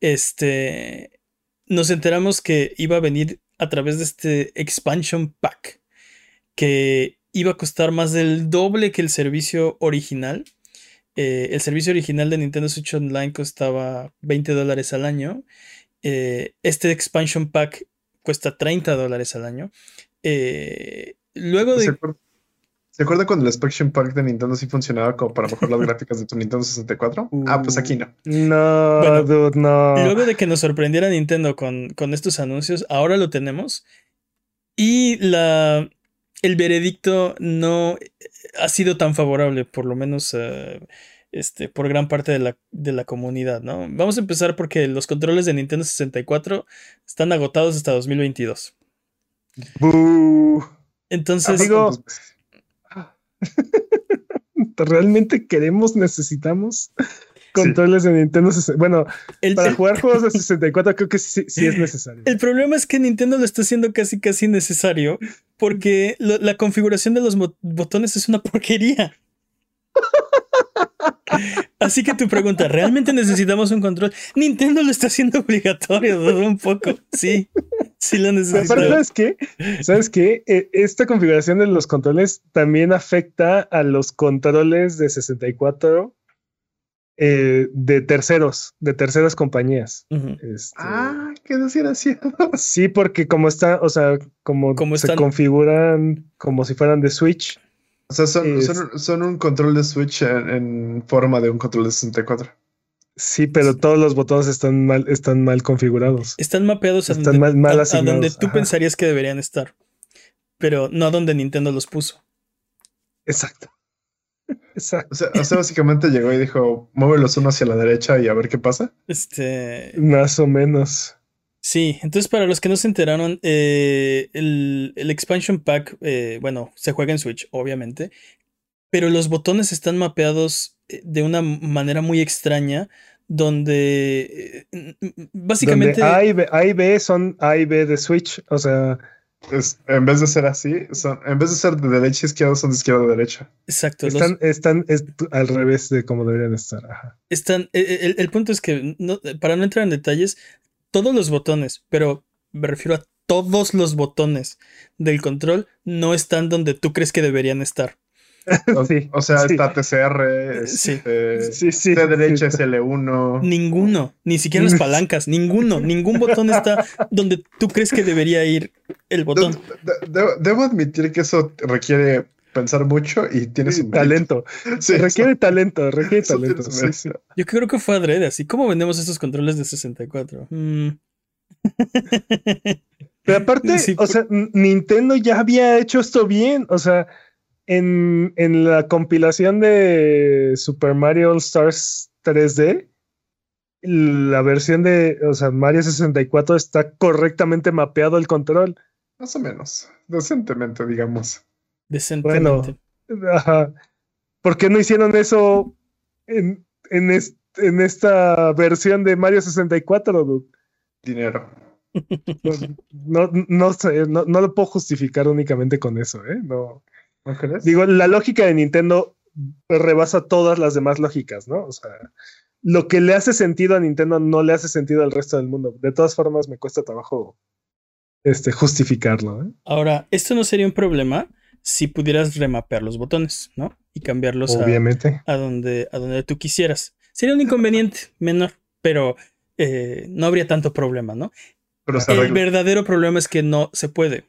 este, nos enteramos que iba a venir a través de este expansion pack que iba a costar más del doble que el servicio original. Eh, el servicio original de Nintendo Switch Online costaba 20 dólares al año. Eh, este expansion pack cuesta 30 dólares al año. Eh, luego ¿Se de... ¿Se acuerda cuando el Expansion Pack de Nintendo sí funcionaba como para mejorar las gráficas de tu Nintendo 64? Ah, pues aquí no. No, Bueno, dude, no. Luego de que nos sorprendiera Nintendo con, con estos anuncios, ahora lo tenemos. Y la, el veredicto no ha sido tan favorable, por lo menos eh, este, por gran parte de la, de la comunidad, ¿no? Vamos a empezar porque los controles de Nintendo 64 están agotados hasta 2022. Entonces, digo, realmente queremos, necesitamos controles de Nintendo 64. Bueno, para jugar juegos de 64 creo que sí, sí, es necesario. El problema es que Nintendo lo está haciendo casi casi necesario porque la configuración de los botones es una porquería. Así que tu pregunta, ¿realmente necesitamos un control? Nintendo lo está haciendo obligatorio, un poco. Sí, sí lo necesitamos. ¿Sabes qué? ¿Sabes qué? E, esta configuración de los controles también afecta a los controles de 64 eh, de terceros, de terceras compañías. Este, ah, qué desgraciado. Sí, porque como está, o sea, como se configuran como si fueran de Switch o sea, son, un control de Switch en, forma de un control de 64. Sí, pero todos los botones están mal, están mal configurados. Están mapeados a donde, a, donde tú pensarías que deberían estar. Pero no a donde Nintendo los puso. Exacto. Exacto. O sea, básicamente llegó y dijo, los uno hacia la derecha y a ver qué pasa. Este. Más o menos. Sí, entonces para los que no se enteraron, eh, el, expansion pack, eh, bueno, se juega en Switch, obviamente, pero los botones están mapeados eh, de una manera muy extraña, donde básicamente... A, y B, son A y B de Switch, o sea... en vez de ser así, son, en vez de ser de derecha a izquierda, son de izquierda a derecha. Exacto. Están, están al revés de como deberían estar. Están, el, el, punto es que, para no entrar en detalles, todos los botones, pero me refiero a todos los botones del control no están donde tú crees que deberían estar. o sea, está TCR, sí. Este, sí, derecha es L1. Ninguno, ni siquiera las palancas, ninguno, ningún botón está donde tú crees que debería ir el botón. debo admitir que eso requiere pensar mucho y tienes un talento. requiere talento, requiere talento. Yo creo que fue adrede, así como vendemos estos controles de 64. Mm. Pero aparte, o sea, Nintendo ya había hecho esto bien. O sea, en, en la compilación de Super Mario All Stars 3D, la versión de, o sea, Mario 64 está correctamente mapeado el control. Más o menos, decentemente, digamos. Decentemente. Bueno, ajá. ¿por qué no hicieron eso en, en, en esta versión de Mario 64, dude? Dinero. No, no, sé, no, no, lo puedo justificar únicamente con eso, ¿eh? No. ¿No crees? Digo, la lógica de Nintendo rebasa todas las demás lógicas, ¿no? O sea, lo que le hace sentido a Nintendo no le hace sentido al resto del mundo. De todas formas, me cuesta trabajo este, justificarlo. ¿eh? Ahora, esto no sería un problema si pudieras remapear los botones, ¿no? Y cambiarlos Obviamente. A, donde, a donde tú quisieras. Sería un inconveniente menor, pero eh, no habría tanto problema, ¿no? Pero el verdadero problema es que no se puede.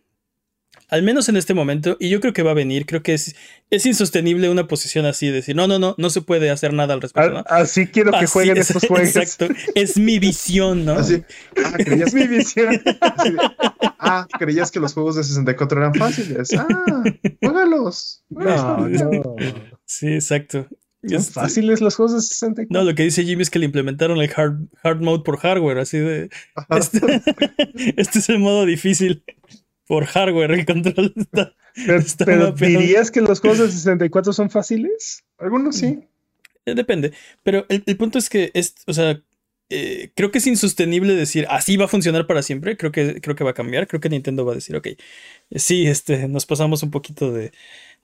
Al menos en este momento, y yo creo que va a venir, creo que es, es insostenible una posición así, de decir, no, no, no, no se puede hacer nada al respecto. Así quiero que jueguen estos juegos. Exacto, es mi visión, ¿no? Así, ah, creías mi visión. ah, creías que los juegos de 64 eran fáciles. Ah, juégalos. No, no. Sí, exacto. ¿Son este, fáciles los juegos de 64? No, lo que dice Jimmy es que le implementaron el hard, hard mode por hardware, así de... Este, este es el modo difícil por hardware el control está. Pero, ¿dirías que los juegos de 64 son fáciles? Algunos sí. Eh, depende. Pero el, punto es que es, o sea, eh, creo que es insostenible decir así va a funcionar para siempre. Creo que, creo que va a cambiar. Creo que Nintendo va a decir, ok, sí, este, nos pasamos un poquito de,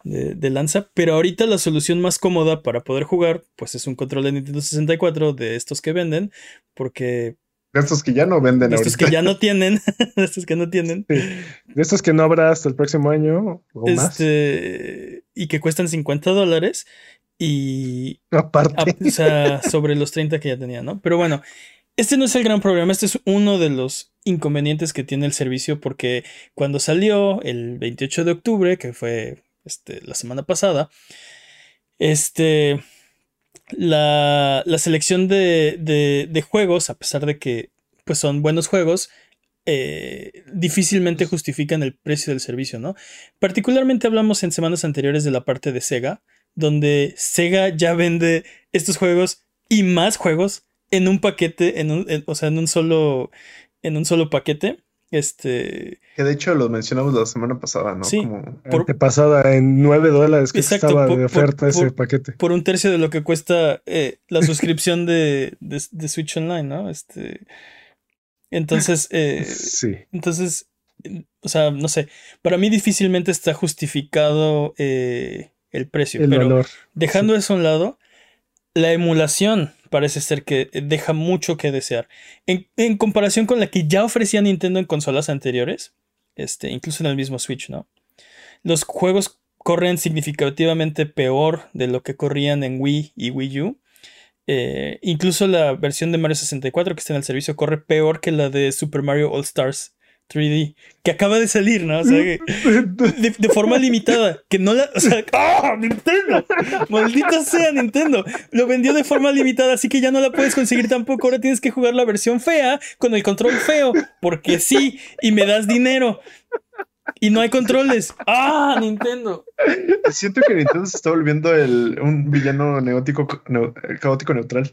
de, de, lanza. Pero ahorita la solución más cómoda para poder jugar, pues es un control de Nintendo 64 de estos que venden. Porque de estos que ya no venden de estos que ya no tienen. de estos que no tienen. De estos que no habrá hasta el próximo año o este, Y que cuestan 50 dólares. Y. Aparte. o sea, sobre los 30 que ya tenía, ¿no? Pero bueno, este no es el gran problema. Este es uno de los inconvenientes que tiene el servicio. Porque cuando salió el 28 de octubre, que fue este, la semana pasada, este la, selección de, juegos, a pesar de que pues son buenos juegos, eh, difícilmente justifican el precio del servicio, ¿no? Particularmente hablamos en semanas anteriores de la parte de Sega, donde Sega ya vende estos juegos y más juegos en un paquete, en un, o sea, en un solo, en un solo paquete. Este. Que de hecho lo mencionamos la semana pasada, ¿no? Sí. Como... Por, pasada en 9 dólares que estaba de oferta ese paquete. Por un tercio de lo que cuesta eh, la suscripción de, de, Switch Online, ¿no? Este. Entonces. Eh, sí. Entonces. O sea, no sé. Para mí difícilmente está justificado eh, el precio. El pero valor. Dejando eso a un lado, la emulación parece ser que deja mucho que desear. En, comparación con la que ya ofrecía Nintendo en consolas anteriores, este, incluso en el mismo Switch, ¿no? Los juegos corren significativamente peor de lo que corrían en Wii y Wii U. Eh, incluso la versión de Mario 64 que está en el servicio corre peor que la de Super Mario All Stars 3D, que acaba de salir, ¿no? O sea, de, forma limitada, que no la. O sea, ¡ah! ¡Nintendo! Maldita sea Nintendo. Lo vendió de forma limitada, así que ya no la puedes conseguir tampoco. Ahora tienes que jugar la versión fea con el control feo, porque sí, y me das dinero. Y no hay controles. ¡Ah, Nintendo! Siento que Nintendo se está volviendo el, un villano neótico, caótico neutral.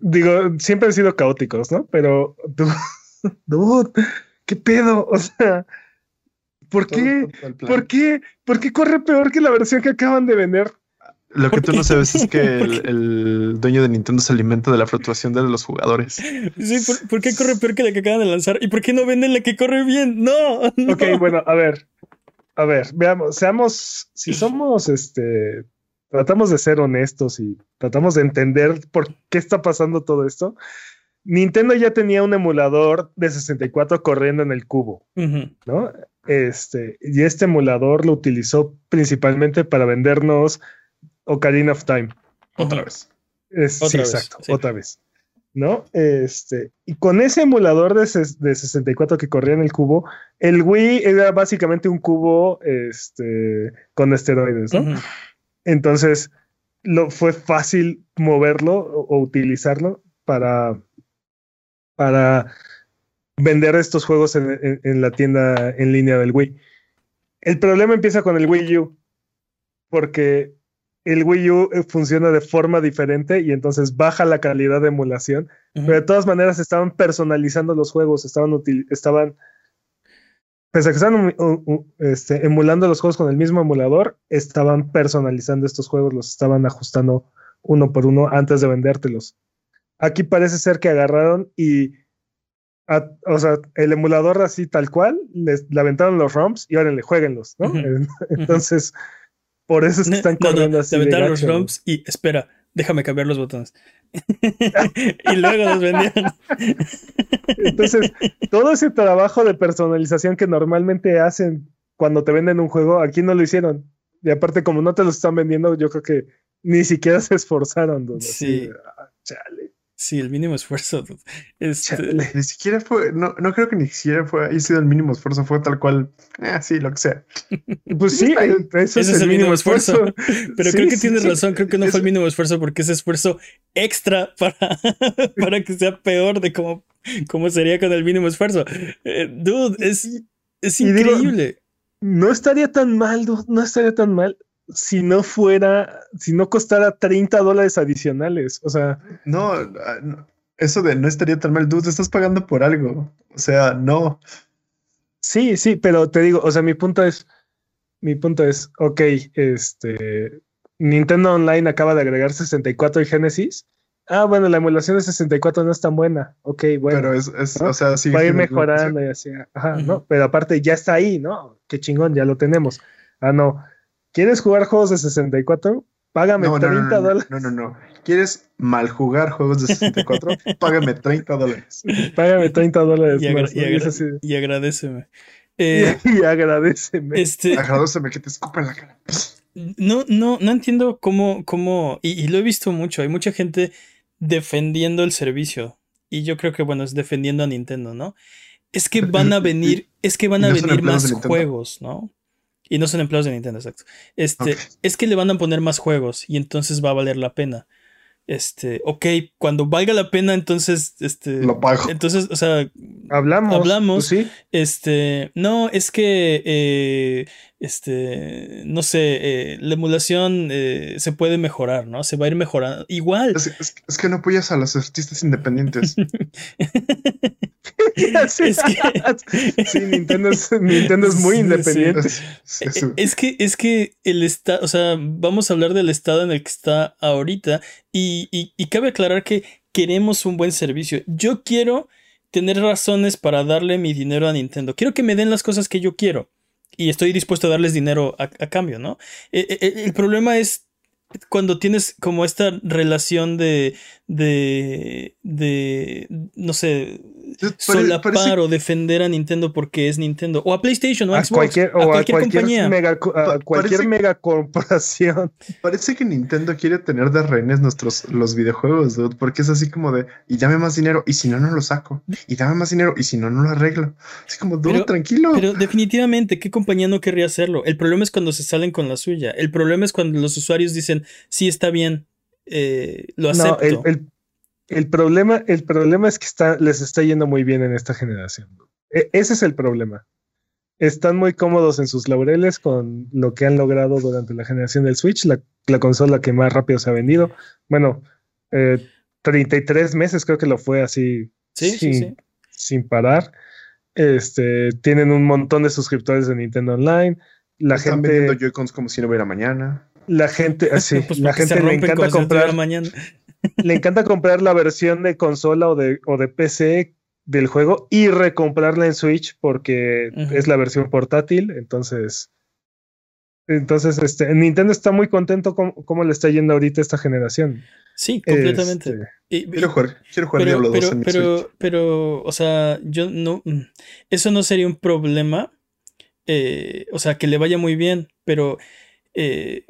Digo, siempre han sido caóticos, ¿no? Pero tú dude, ¿qué pedo? O sea, ¿por qué? ¿Por qué? ¿Por qué corre peor que la versión que acaban de vender? Lo que tú no sabes es que el, dueño de Nintendo se alimenta de la fluctuación de los jugadores. Sí, ¿por, qué corre peor que la que acaban de lanzar? ¿Y por qué no venden la que corre bien? No, Ok, bueno, a ver. A ver, veamos, seamos, si somos este, tratamos de ser honestos y tratamos de entender por qué está pasando todo esto. Nintendo ya tenía un emulador de 64 corriendo en el cubo, ¿no? Este, y este emulador lo utilizó principalmente para vendernos Ocarina of Time. Otra vez. sí, exacto, otra vez. ¿No? Este, y con ese emulador de, de, 64 que corría en el cubo, el Wii era básicamente un cubo este, con esteroides, ¿no? Entonces, lo, fue fácil moverlo o utilizarlo para para vender estos juegos en, la tienda en línea del Wii. El problema empieza con el Wii U, porque el Wii U eh, funciona de forma diferente y entonces baja la calidad de emulación, pero de todas maneras estaban personalizando los juegos, estaban, estaban pese a que estaban este, emulando los juegos con el mismo emulador, estaban personalizando estos juegos, los estaban ajustando uno por uno antes de vendértelos. Aquí parece ser que agarraron y, o sea, el emulador así tal cual, les le aventaron los ROMs y ahora le jueguenlos, ¿no? Entonces, por eso es que están corriendo así. Le aventaron los ROMs y espera, déjame cambiar los botones. y luego los vendían. Entonces, todo ese trabajo de personalización que normalmente hacen cuando te venden un juego, aquí no lo hicieron. Y aparte, como no te lo están vendiendo, yo creo que ni siquiera se esforzaron. Sí. Ah, chale. Sí, el mínimo esfuerzo. Este... Ni siquiera fue, no, no creo que ni siquiera fue, haya sido el mínimo esfuerzo, fue tal cual, eh, sí, lo que sea. Pues sí, ese es, el mínimo esfuerzo. Pero creo que tienes razón, creo que no fue el mínimo esfuerzo porque es esfuerzo extra para, para que sea peor de cómo, cómo sería con el mínimo esfuerzo. Eh, dude, es, es increíble. no estaría tan mal, dude, no estaría tan mal si no fuera, si no costara 30 dólares adicionales. O sea. Ah, no, eso de no estaría tan mal, tú estás pagando por algo. O sea, no. Sí, sí, pero te digo, o sea, mi punto es, mi punto es, ok, este, Nintendo Online acaba de agregar 64 y Genesis. Ah, bueno, la emulación de 64 no es tan buena. Ok, bueno. Pero es, o sea, Va a ir mejorando y así. Ajá, ¿no? Pero aparte ya está ahí, ¿no? Qué chingón, ya lo tenemos. Ah, no ¿Quieres jugar juegos de 64? Págame 30 dólares. No, no, no. ¿Quieres mal jugar juegos de 64? Págame 30 dólares. Págame 30 dólares. Y, y, agradeceme. Eh, y, agradeceme. Este, agradeceme que te escupa en la cara. No, no, no entiendo cómo, cómo, y, lo he visto mucho. Hay mucha gente defendiendo el servicio. Y yo creo que, bueno, es defendiendo a Nintendo, ¿no? Es que van a venir, es que van a venir más juegos, ¿no? Y no son empleados de Nintendo, exacto. Este, es que le van a poner más juegos y entonces va a valer la pena. Este, ok, cuando valga la pena, entonces, este. Lo pago. Entonces, o sea, hablamos. Hablamos. pues sí. Este, no, es que, eh, este, no sé, eh, la emulación eh, se puede mejorar, ¿no? Se va a ir mejorando. Igual. Es, es- es que no apoyas a los artistas independientes. Sí. Es que- Sí, Nintendo es, Nintendo es muy Sí, independiente. Eh, Es que, es que el estado, o sea, vamos a hablar del estado en el que está ahorita y, y- y cabe aclarar que queremos un buen servicio. Yo quiero tener razones para darle mi dinero a Nintendo. Quiero que me den las cosas que yo quiero y estoy dispuesto a darles dinero a, cambio, ¿no? Eh, eh, el problema es cuando tienes como esta relación de, de, de, no sé, Pare- solapar parece- o defender a Nintendo porque es Nintendo o a PlayStation o a A Xbox, cualquier, a o cualquier a cualquier, compañía. mega, a cualquier parece- mega corporación. Parece que Nintendo quiere tener de rehenes nuestros los videojuegos, dude, porque es así como de, y dame más dinero, y si no, no lo saco, y dame más dinero, y si no, no lo arreglo. Así como, dude, Pero- tranquilo. Pero definitivamente, ¿qué compañía no querría hacerlo? El problema es cuando se salen con la suya. El problema es cuando los usuarios dicen, sí, está bien, eh, lo No, acepto. el, el- el problema, el problema es que está, les está yendo muy bien en esta generación. E- ese es el problema. Están muy cómodos en sus laureles con lo que han logrado durante la generación del Switch, la, la consola que más rápido se ha vendido. Bueno, eh, 33 meses creo que lo fue así sí, sí, sin, sí. sin parar. Este, tienen un montón de suscriptores de Nintendo Online. La Están gente, vendiendo Joy-Cons como si no hubiera mañana. La gente, así, Pues la gente le encanta comprar mañana. le encanta comprar la versión de consola o de, o de PC del juego y recomprarla en Switch porque es la versión portátil. Entonces, entonces este, Nintendo está muy contento con cómo le está yendo ahorita esta generación. Sí, completamente. Este, Y- Quiero jugar, quiero jugar pero, Diablo 2 pero, en mi pero, Switch. pero, o sea, yo no. mm, Eso no sería un problema. eh, o sea, que le vaya muy bien, pero. eh,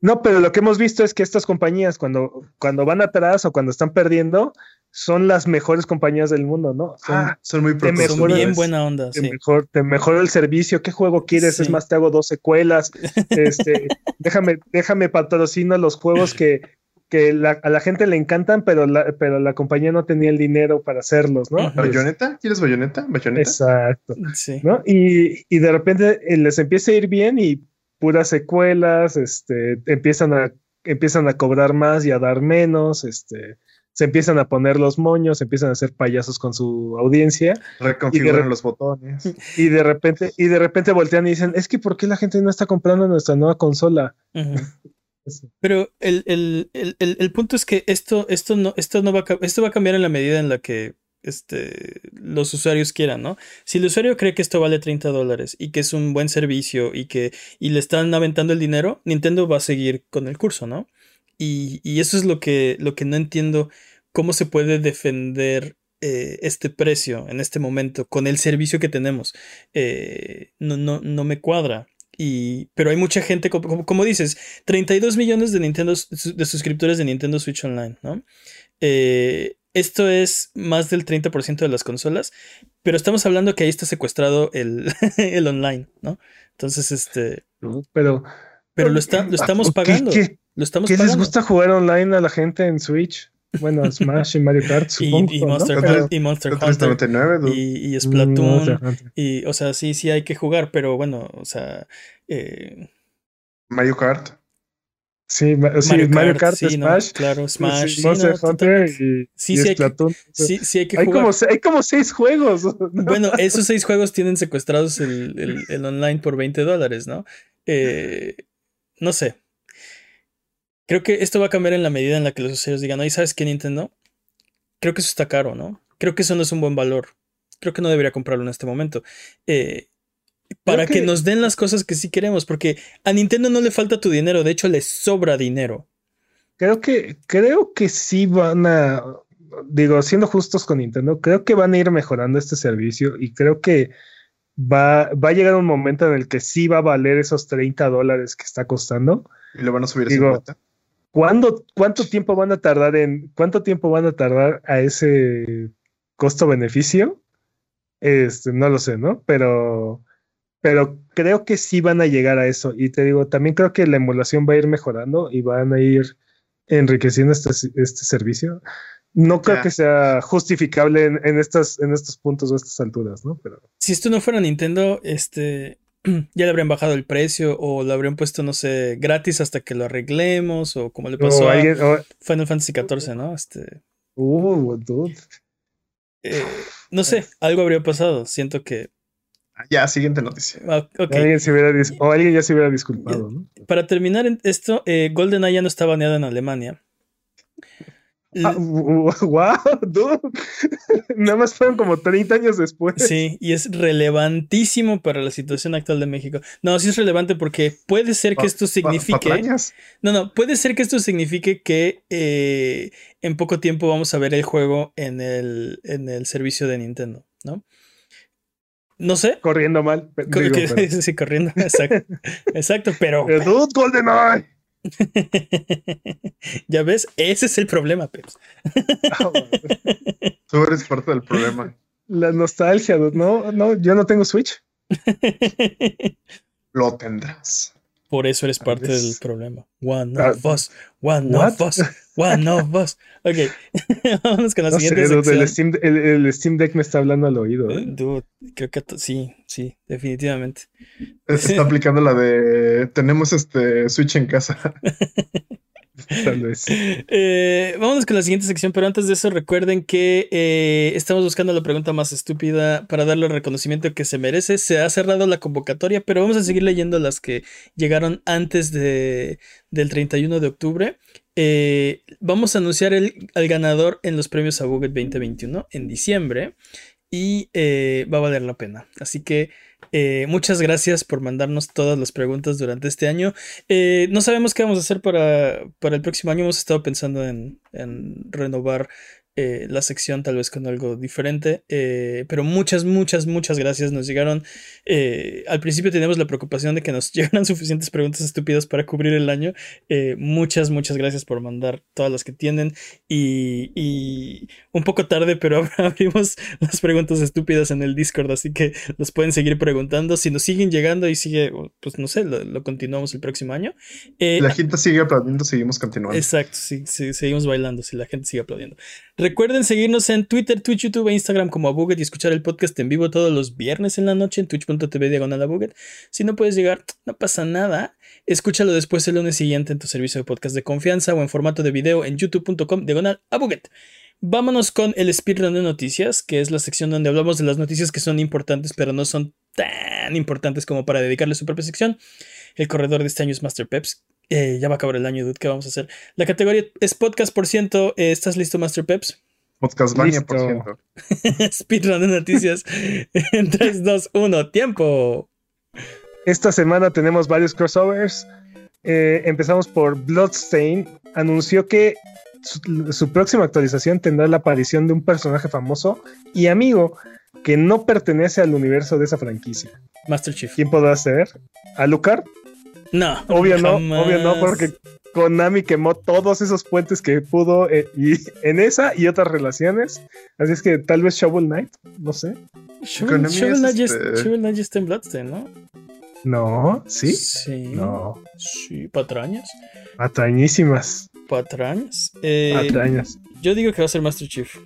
no, pero lo que hemos visto es que estas compañías, cuando, cuando van atrás o cuando están perdiendo, son las mejores compañías del mundo, ¿no? Son, Ah, son muy te son bien buena onda. te, Sí. mejor, te mejora el servicio, ¿qué juego quieres? Es más, te hago dos secuelas. Este, déjame, déjame patrocino los juegos que, que la- a la gente le encantan, pero la, pero la compañía no tenía el dinero para hacerlos, ¿no? ¿Bayonetta? ¿Quieres bayoneta? ¿Bayoneta? exacto. Sí. ¿no? Y, y de repente eh, les empieza a ir bien y puras secuelas, este, empiezan a, empiezan a cobrar más y a dar menos, este, se empiezan a poner los moños, empiezan a hacer payasos con su audiencia. Reconfiguran Y de- los botones. Y de repente, y de repente voltean y dicen, es que ¿por qué la gente no está comprando nuestra nueva consola? Pero el, el- el- el- el punto es que esto, esto no, esto no va a, esto va a cambiar en la medida en la que este, los usuarios quieran, ¿no? Si el usuario cree que esto vale 30 dólares y que es un buen servicio y que y le están aventando el dinero, Nintendo va a seguir con el curso, ¿no? Y, y eso es lo que, lo que no entiendo, cómo se puede defender eh, este precio en este momento con el servicio que tenemos. Eh, no, no, no me cuadra. Y, pero hay mucha gente, como, como- dices, 32 millones de, Nintendo, de suscriptores de Nintendo Switch Online, ¿no? Eh, esto es más del 30% de las consolas, pero estamos hablando que ahí está secuestrado el, el online, ¿no? Entonces, este, Pero, pero lo, está, lo estamos ¿qué- pagando. ¿Qué, Lo estamos qué les gusta jugar online a la gente en Switch? Bueno, Smash y Mario Kart, Y, supongo. y ¿no? Monster, Pero- Hunter, y Monster Hunter 399, dude. y, y Mm, Splatoon. Monster Hunter. Y, o sea, sí, sí hay que jugar, pero bueno, o sea, eh, Mario Kart. Sí, ma- sí, Mario Kart, sí, ¿no? Smash, claro, Smash, sí, Monster no, Hunter y, Sí, y sí hay que- Splatoon. Sí, sí hay que hay, jugar. como, se- hay como seis juegos. ¿no? Bueno, esos seis juegos tienen secuestrados el, el- el online por 20 dólares, ¿no? Eh, no sé. Creo que esto va a cambiar en la medida en la que los usuarios digan, oye, ¿sabes qué, Nintendo? Creo que eso está caro, ¿no? Creo que eso no es un buen valor. Creo que no debería comprarlo en este momento. Eh, para que... que- nos den las cosas que sí queremos, porque a Nintendo no le falta tu dinero, de hecho le sobra dinero. Creo que, creo que sí van a, digo, siendo justos con Nintendo, creo que van a ir mejorando este servicio y creo que va, va a llegar un momento en el que sí va a valer esos 30 dólares que está costando. Y lo van a subir a Digo, 50. ¿Cuándo, ¿Cuánto tiempo van a tardar en, cuánto tiempo van a tardar a ese costo-beneficio? Este, no lo sé, ¿no? Pero, pero creo que sí van a llegar a eso. Y te digo, también creo que la emulación va a ir mejorando y van a ir enriqueciendo este, este servicio. no creo Ya. que sea justificable en, en estas, en estos puntos o estas alturas, ¿no? Pero Si esto no fuera Nintendo, este ya le habrían bajado el precio o lo habrían puesto, no sé, gratis hasta que lo arreglemos o como le pasó a alguien, o- Final Fantasy XIV, ¿no? Este, uh, dude. eh, no sé, algo habría pasado. Siento que. Ya, siguiente noticia. ah. Alguien se hubiera dis- o alguien ya se hubiera disculpado, ¿no? Para terminar esto, eh, GoldenEye ya no está baneado en Alemania. L- Ah, wow, dude. Nada más fueron como 30 años después. Sí, y es relevantísimo para la situación actual de México. No, sí es relevante porque puede ser que esto signifique. No, no, puede ser que esto signifique que eh, en poco tiempo vamos a ver el juego en el, en el servicio de Nintendo, ¿no? No sé. Corriendo mal. pe- co- digo, que- pero- sí, corriendo. Exacto. Exacto, pero. Dude, GoldenEye. ya ves, ese es el problema, Peps. Ah, Tú eres parte del problema. La nostalgia, dude. No, no, yo no tengo Switch. Lo tendrás. Por eso eres parte del problema. One Ah, of us, one what? of us, one of us. Ok, vámonos con la No sé, siguiente dude, el. Steam, el, el Steam Deck me está hablando al oído. Eh. Dude, creo que sí, sí, definitivamente. Se está aplicando la de tenemos este Switch en casa. Tal vez. Eh, vámonos con la siguiente sección, pero antes de eso recuerden que eh, estamos buscando la pregunta más estúpida para darle el reconocimiento que se merece. Se ha cerrado la convocatoria, pero vamos a seguir leyendo las que llegaron antes de, del 31 de octubre. Eh, vamos a anunciar el, al ganador en los premios a Google 2021 en diciembre y eh, va a valer la pena. Así que eh, muchas gracias por mandarnos todas las preguntas durante este año. Eh, no sabemos qué vamos a hacer para, para el próximo año. Hemos estado pensando en, en renovar eh, la sección tal vez con algo diferente. eh, pero muchas, muchas, muchas gracias. Nos llegaron... eh, al principio teníamos la preocupación de que nos llegaran suficientes preguntas estúpidas para cubrir el año. Eh, muchas, muchas gracias por mandar todas las que tienen. Y, y un poco tarde, pero abrimos las preguntas estúpidas en el Discord, así que los pueden seguir preguntando. Si nos siguen llegando y sigue, pues no sé, lo, lo continuamos el próximo año. Eh, La gente sigue aplaudiendo, seguimos continuando. Exacto, sí, sí, seguimos bailando, si la gente sigue aplaudiendo. Recuerden seguirnos en Twitter, Twitch, YouTube e Instagram como Abuget y escuchar el podcast en vivo todos los viernes en la noche en twitch.tv diagonal Abuget. Si no puedes llegar, no pasa nada. Escúchalo después el lunes siguiente en tu servicio de podcast de confianza o en formato de video en youtube.com diagonal Abuget. Vámonos con el speedrun de noticias, que es la sección donde hablamos de las noticias que son importantes, pero no son tan importantes como para dedicarle su propia sección. El corredor de este año es Master Peps. Eh, ya va a acabar el año, dude. ¿Qué vamos a hacer? La categoría es podcast por ciento. Eh, ¿Estás listo, Master Peps? Por Listo. ciento. Speedrun de noticias. en 3, 2, 1, tiempo. Esta semana tenemos varios crossovers. Eh, empezamos por Bloodstain. Anunció que su, su próxima actualización tendrá la aparición de un personaje famoso y amigo que no pertenece al universo de esa franquicia. Master Chief. ¿Quién podrá ser? ¿Alucard? No. Obvio no, obvio no, porque Konami quemó todos esos puentes que pudo eh, y en esa y otras relaciones. Así es que tal vez Shovel Knight, no sé. Shovel Economía Shovel es Knight este- es- Shovel Knight ya está en Bloodstain, ¿no? No, ¿sí? Sí. No. Sí, patrañas. Atañísimas. Patrañas. Eh, Patrañas. yo digo que va a ser Master Chief.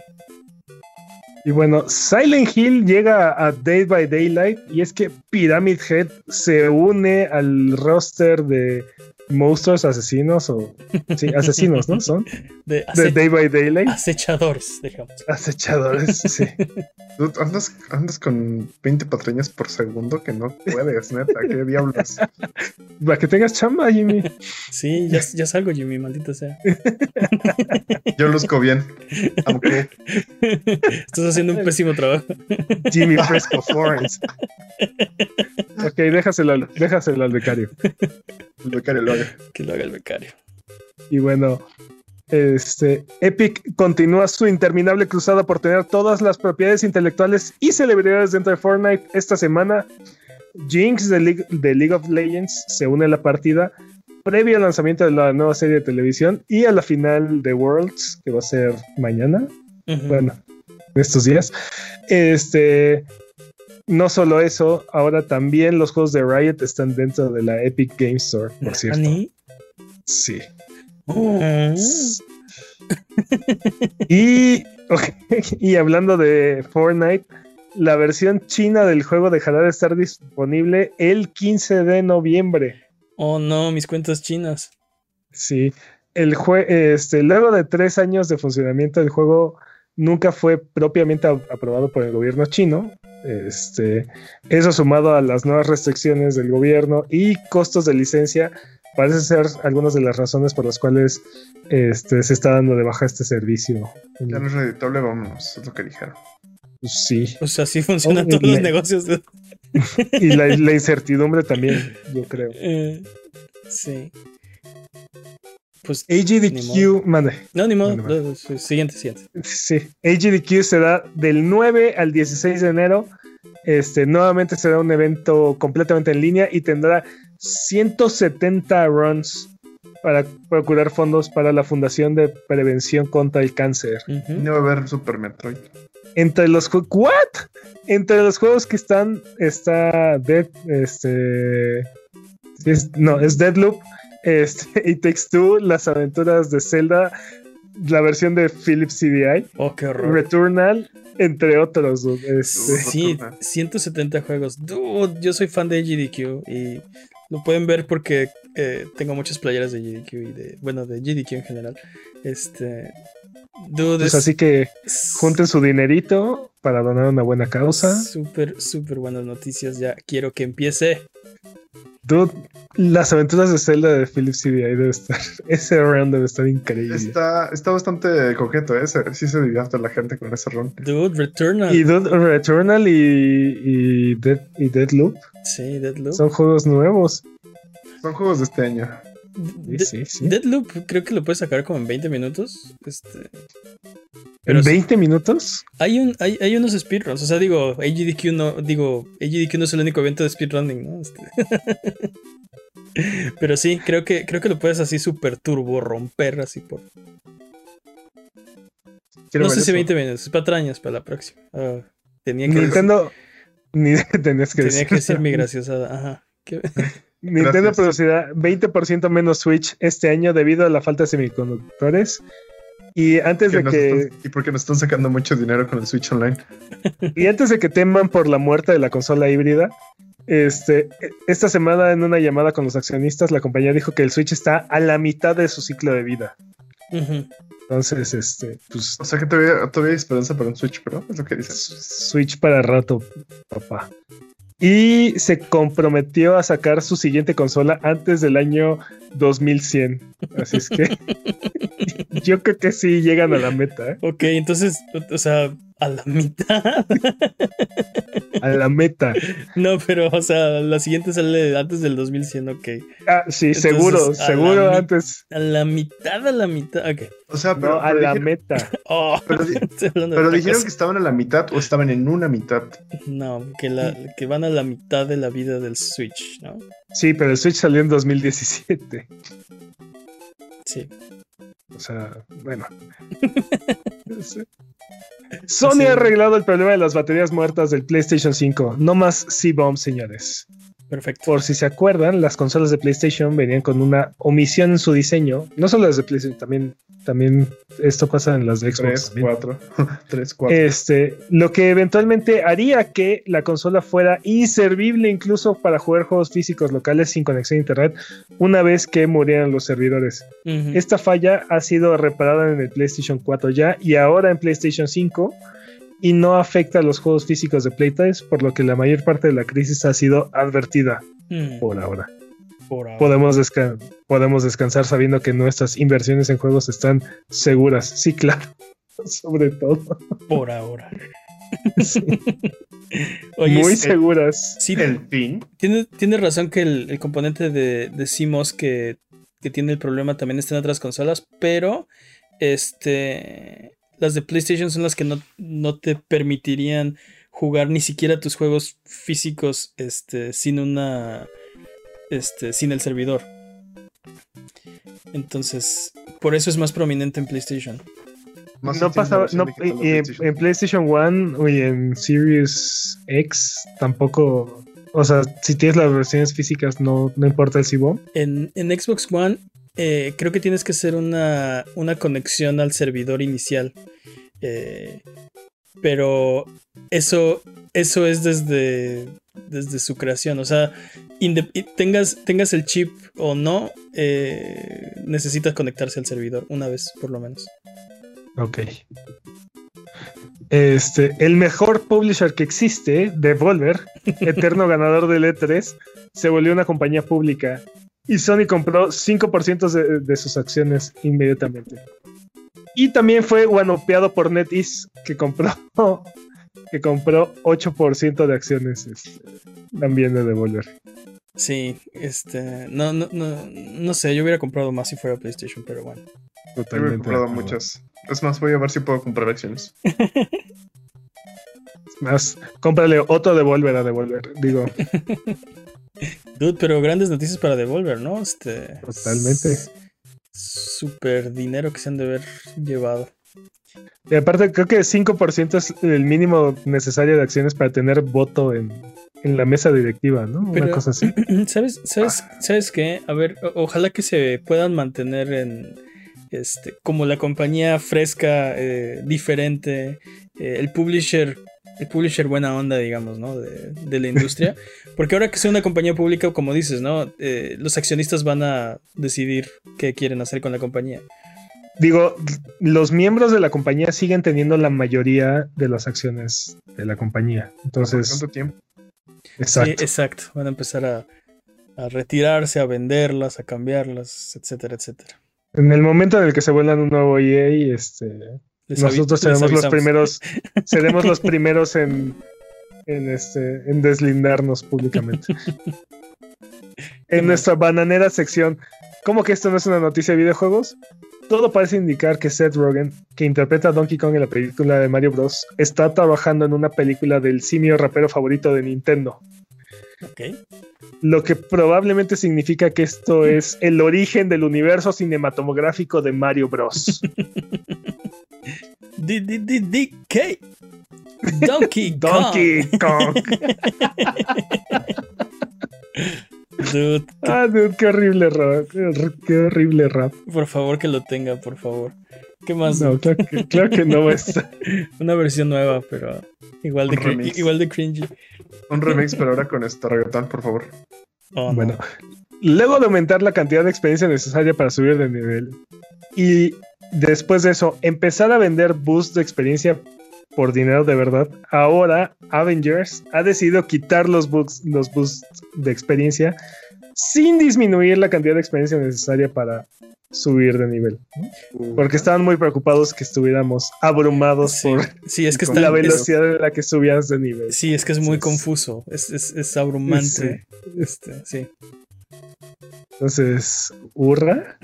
Y bueno, Silent Hill llega a Day by Daylight y es que Pyramid Head se une al roster de monstruos asesinos o sí, asesinos, ¿no? Son De, Day by Daylight, acechadores, digamos. acechadores, sí. Dude, andas, andas con 20 patrañas por segundo que no puedes, neta. ¿Qué diablos? Para que tengas chamba, Jimmy. Sí, ya, ya salgo, Jimmy, maldita sea. Yo luzco bien. Aunque Estás haciendo un pésimo trabajo. Jimmy Fresco Florence. Ok, déjaselo, al- déjaselo al becario. el becario lo haga. Que lo haga el becario. Y bueno, este Epic continúa su interminable cruzada por tener todas las propiedades intelectuales y celebridades dentro de Fortnite. Esta semana, Jinx de League, de League of Legends se une a la partida previo al lanzamiento de la nueva serie de televisión y a la final de Worlds, que va a ser mañana. Bueno, en estos días. Este. No solo eso, ahora también los juegos de Riot están dentro de la Epic Game Store, por cierto. ¿Ani? Sí. Mm. y, y hablando de Fortnite, la versión china del juego dejará de estar disponible el 15 de noviembre. Oh no, mis cuentas chinas. Sí, el jue este, luego de tres años de funcionamiento, el juego nunca fue propiamente aprobado por el gobierno chino. Este, eso sumado a las nuevas restricciones del gobierno y costos de licencia, parece ser algunas de las razones por las cuales este, se está dando de baja este servicio. Ya no es reditable, vámonos, es lo que dijeron. Pues sí, O sea, así funcionan Oh, todos y los negocios. de- y la, la incertidumbre también, yo creo. Eh, sí. Pues. AGDQ, mande. No, ni modo. No, sí, Siguiente, siguiente. Sí, AGDQ será del 9 al 16 de enero. Este, nuevamente será un evento completamente en línea y tendrá 170 runs para procurar fondos para la Fundación de Prevención contra el Cáncer. Ujú. No va a haber Super Metroid. Entre los ¿What? Entre los juegos que están está Dead este es- no, es Deadloop, este y Takes Two, las aventuras de Zelda, la versión de Philips CDI. Oh, qué horror. Returnal, entre otros. dude. Este, Sí, 170 juegos. Dude, yo soy fan de GDQ y lo pueden ver porque eh, tengo muchas playeras de GDQ y de, bueno, de GDQ en general. Este, dude, pues es así que junten su dinerito para donar una buena causa. Súper, súper buenas noticias. Ya quiero que empiece. Dude, las aventuras de Zelda de Philips CDI debe estar. Ese round debe estar increíble. Está, está bastante coqueto, ¿eh? Se- Sí se divierte la gente con ese ron. Dude, Returnal. Y Dude, Returnal y, y, Dead, y Deadloop Sí, Deadloop. son juegos nuevos. Son juegos de este año. Sí, sí. Deadloop creo que lo puedes sacar como en 20 minutos. Este, ¿En pero sí, 20 minutos? hay, un, hay, hay unos speedruns. O sea, digo, AGDQ no, digo, AGDQ no es el único evento de speedrunning, ¿no? Este- pero sí, creo que, creo que lo puedes así súper turbo romper así por. Quiero no sé si eso. 20 minutos, patrañas para la próxima. Ah, tenía que Nintendo. Ni tenías que Tenía decir. que decir mi graciosada. Ajá. ¿Qué? Nintendo producirá 20% menos Switch este año debido a la falta de semiconductores. Y antes Que de que están- y porque nos están sacando mucho dinero con el Switch Online. y antes de que teman por la muerte de la consola híbrida, este esta semana en una llamada con los accionistas la compañía dijo que el Switch está a la mitad de su ciclo de vida. Entonces, este, pues O sea que todavía, todavía hay esperanza para un Switch Pro, es lo que dices. Switch para rato, papá. Y se comprometió a sacar su siguiente consola antes del año 2100. Así es que yo creo que sí llegan a la meta, ¿eh? Ok, entonces, o- o sea, a la mitad. A la meta. no, pero, o sea, la siguiente sale antes del 2100, ok. Ah, sí, Entonces, seguro, la seguro mi- antes. A la mitad, a la mitad, ok. O sea, pero, No, a pero la dijeron, meta. Oh, Pero di- dijeron que estaban a la mitad o estaban en una mitad. No, que, la, que van a la mitad de la vida del Switch, ¿no? Sí, pero el Switch salió en 2017. Sí. O sea, bueno. Sony Sí. ha arreglado el problema de las baterías muertas del PlayStation 5. No más C-Bomb, señores. Perfecto. Por si se acuerdan, las consolas de PlayStation venían con una omisión en su diseño. No solo las de PlayStation, también, también esto pasa en las de Xbox. Tres, también. cuatro. Tres, cuatro. Este, lo que eventualmente haría que la consola fuera inservible incluso para jugar juegos físicos locales sin conexión a internet una vez que murieran los servidores. Esta falla ha sido reparada en el PlayStation 4 ya y ahora en PlayStation 5 y no afecta a los juegos físicos de Playtest, por lo que la mayor parte de la crisis ha sido advertida Mm, por ahora. por ahora. Podemos, desca- podemos descansar sabiendo que nuestras inversiones en juegos están seguras. Sí, claro. Sobre todo. Por ahora. Sí, Oye, muy sí, seguras. sí, El fin. Tiene, tiene razón que el, el componente de, de CMOS que, que tiene el problema también está en otras consolas, pero este las de PlayStation son las que no, no te permitirían jugar ni siquiera tus juegos físicos este, sin una este, sin el servidor. Entonces, por eso es más prominente en PlayStation. Más no pasaba, no, en, PlayStation. en PlayStation 1 y en Series X tampoco, o sea, si tienes las versiones físicas no, no importa el CBOM. En, en Xbox One eh, creo que tienes que hacer una, una conexión al servidor inicial. Eh, pero eso, eso es desde, desde su creación. O sea, tengas, tengas el chip o no, eh, necesitas conectarse al servidor una vez, por lo menos. Ok. Este, el mejor publisher que existe, Devolver, eterno ganador del E3, se volvió una compañía pública y Sony compró 5% de, de, sus acciones inmediatamente. Y también fue guanopeado por NetEase, que compró, que compró 8% de acciones este, también de Devolver. Sí, este, no, no, no, no sé, yo hubiera comprado más si fuera PlayStation, pero bueno. Totalmente. Yo hubiera comprado muchas. Es más, voy a ver si puedo comprar acciones. más, cómprale otro Devolver a Devolver, digo. Dude, pero grandes noticias para Devolver, ¿no? Este. Totalmente. Super dinero que se han de haber llevado. Y aparte, creo que 5% es el mínimo necesario de acciones para tener voto en, en la mesa directiva, ¿no? Una cosa así. ¿Sabes, sabes, ¿Sabes qué? A ver, ojalá que se puedan mantener en. Este, como la compañía fresca, eh, diferente, eh, el publisher el publisher buena onda, digamos, ¿no? De, la industria. Porque ahora que sea una compañía pública, como dices, ¿no? Eh, los accionistas van a decidir qué quieren hacer con la compañía. Digo, los miembros de la compañía siguen teniendo la mayoría de las acciones de la compañía. Entonces. ¿Cuánto tiempo? Exacto. Sí, exacto. Van a empezar a, a retirarse, a venderlas, a cambiarlas, etcétera, etcétera. En el momento en el que se vuelvan un nuevo EA, este, nosotros seremos los primeros, seremos los primeros en, en, este, en deslindarnos públicamente. en nuestra bananera sección, ¿cómo que esto no es una noticia de videojuegos? Todo parece indicar que Seth Rogen, que interpreta a Donkey Kong en la película de Mario Bros., está trabajando en una película del simio rapero favorito de Nintendo. Okay. Lo que probablemente significa que esto es el origen del universo cinematográfico de Mario Bros. DK. Donkey Kong. Donkey Kong. Dude, ah, dude, qué horrible rap. Qué horrible rap. Por favor, que lo tenga, por favor. ¿Qué más? No, claro que, claro que no es. Una versión nueva, pero igual de, igual de cringy. Un remix, pero ahora con esto reggaetón, por favor. Oh, bueno, luego de aumentar la cantidad de experiencia necesaria para subir de nivel y después de eso empezar a vender boosts de experiencia por dinero de verdad, ahora Avengers ha decidido quitar los, boosts, los boosts de experiencia sin disminuir la cantidad de experiencia necesaria para subir de nivel. Porque estaban muy preocupados que estuviéramos abrumados por es que la velocidad en la que subías de nivel. Sí, es que es muy confuso, es, es, abrumante. Este, sí. Entonces, ¿hurra?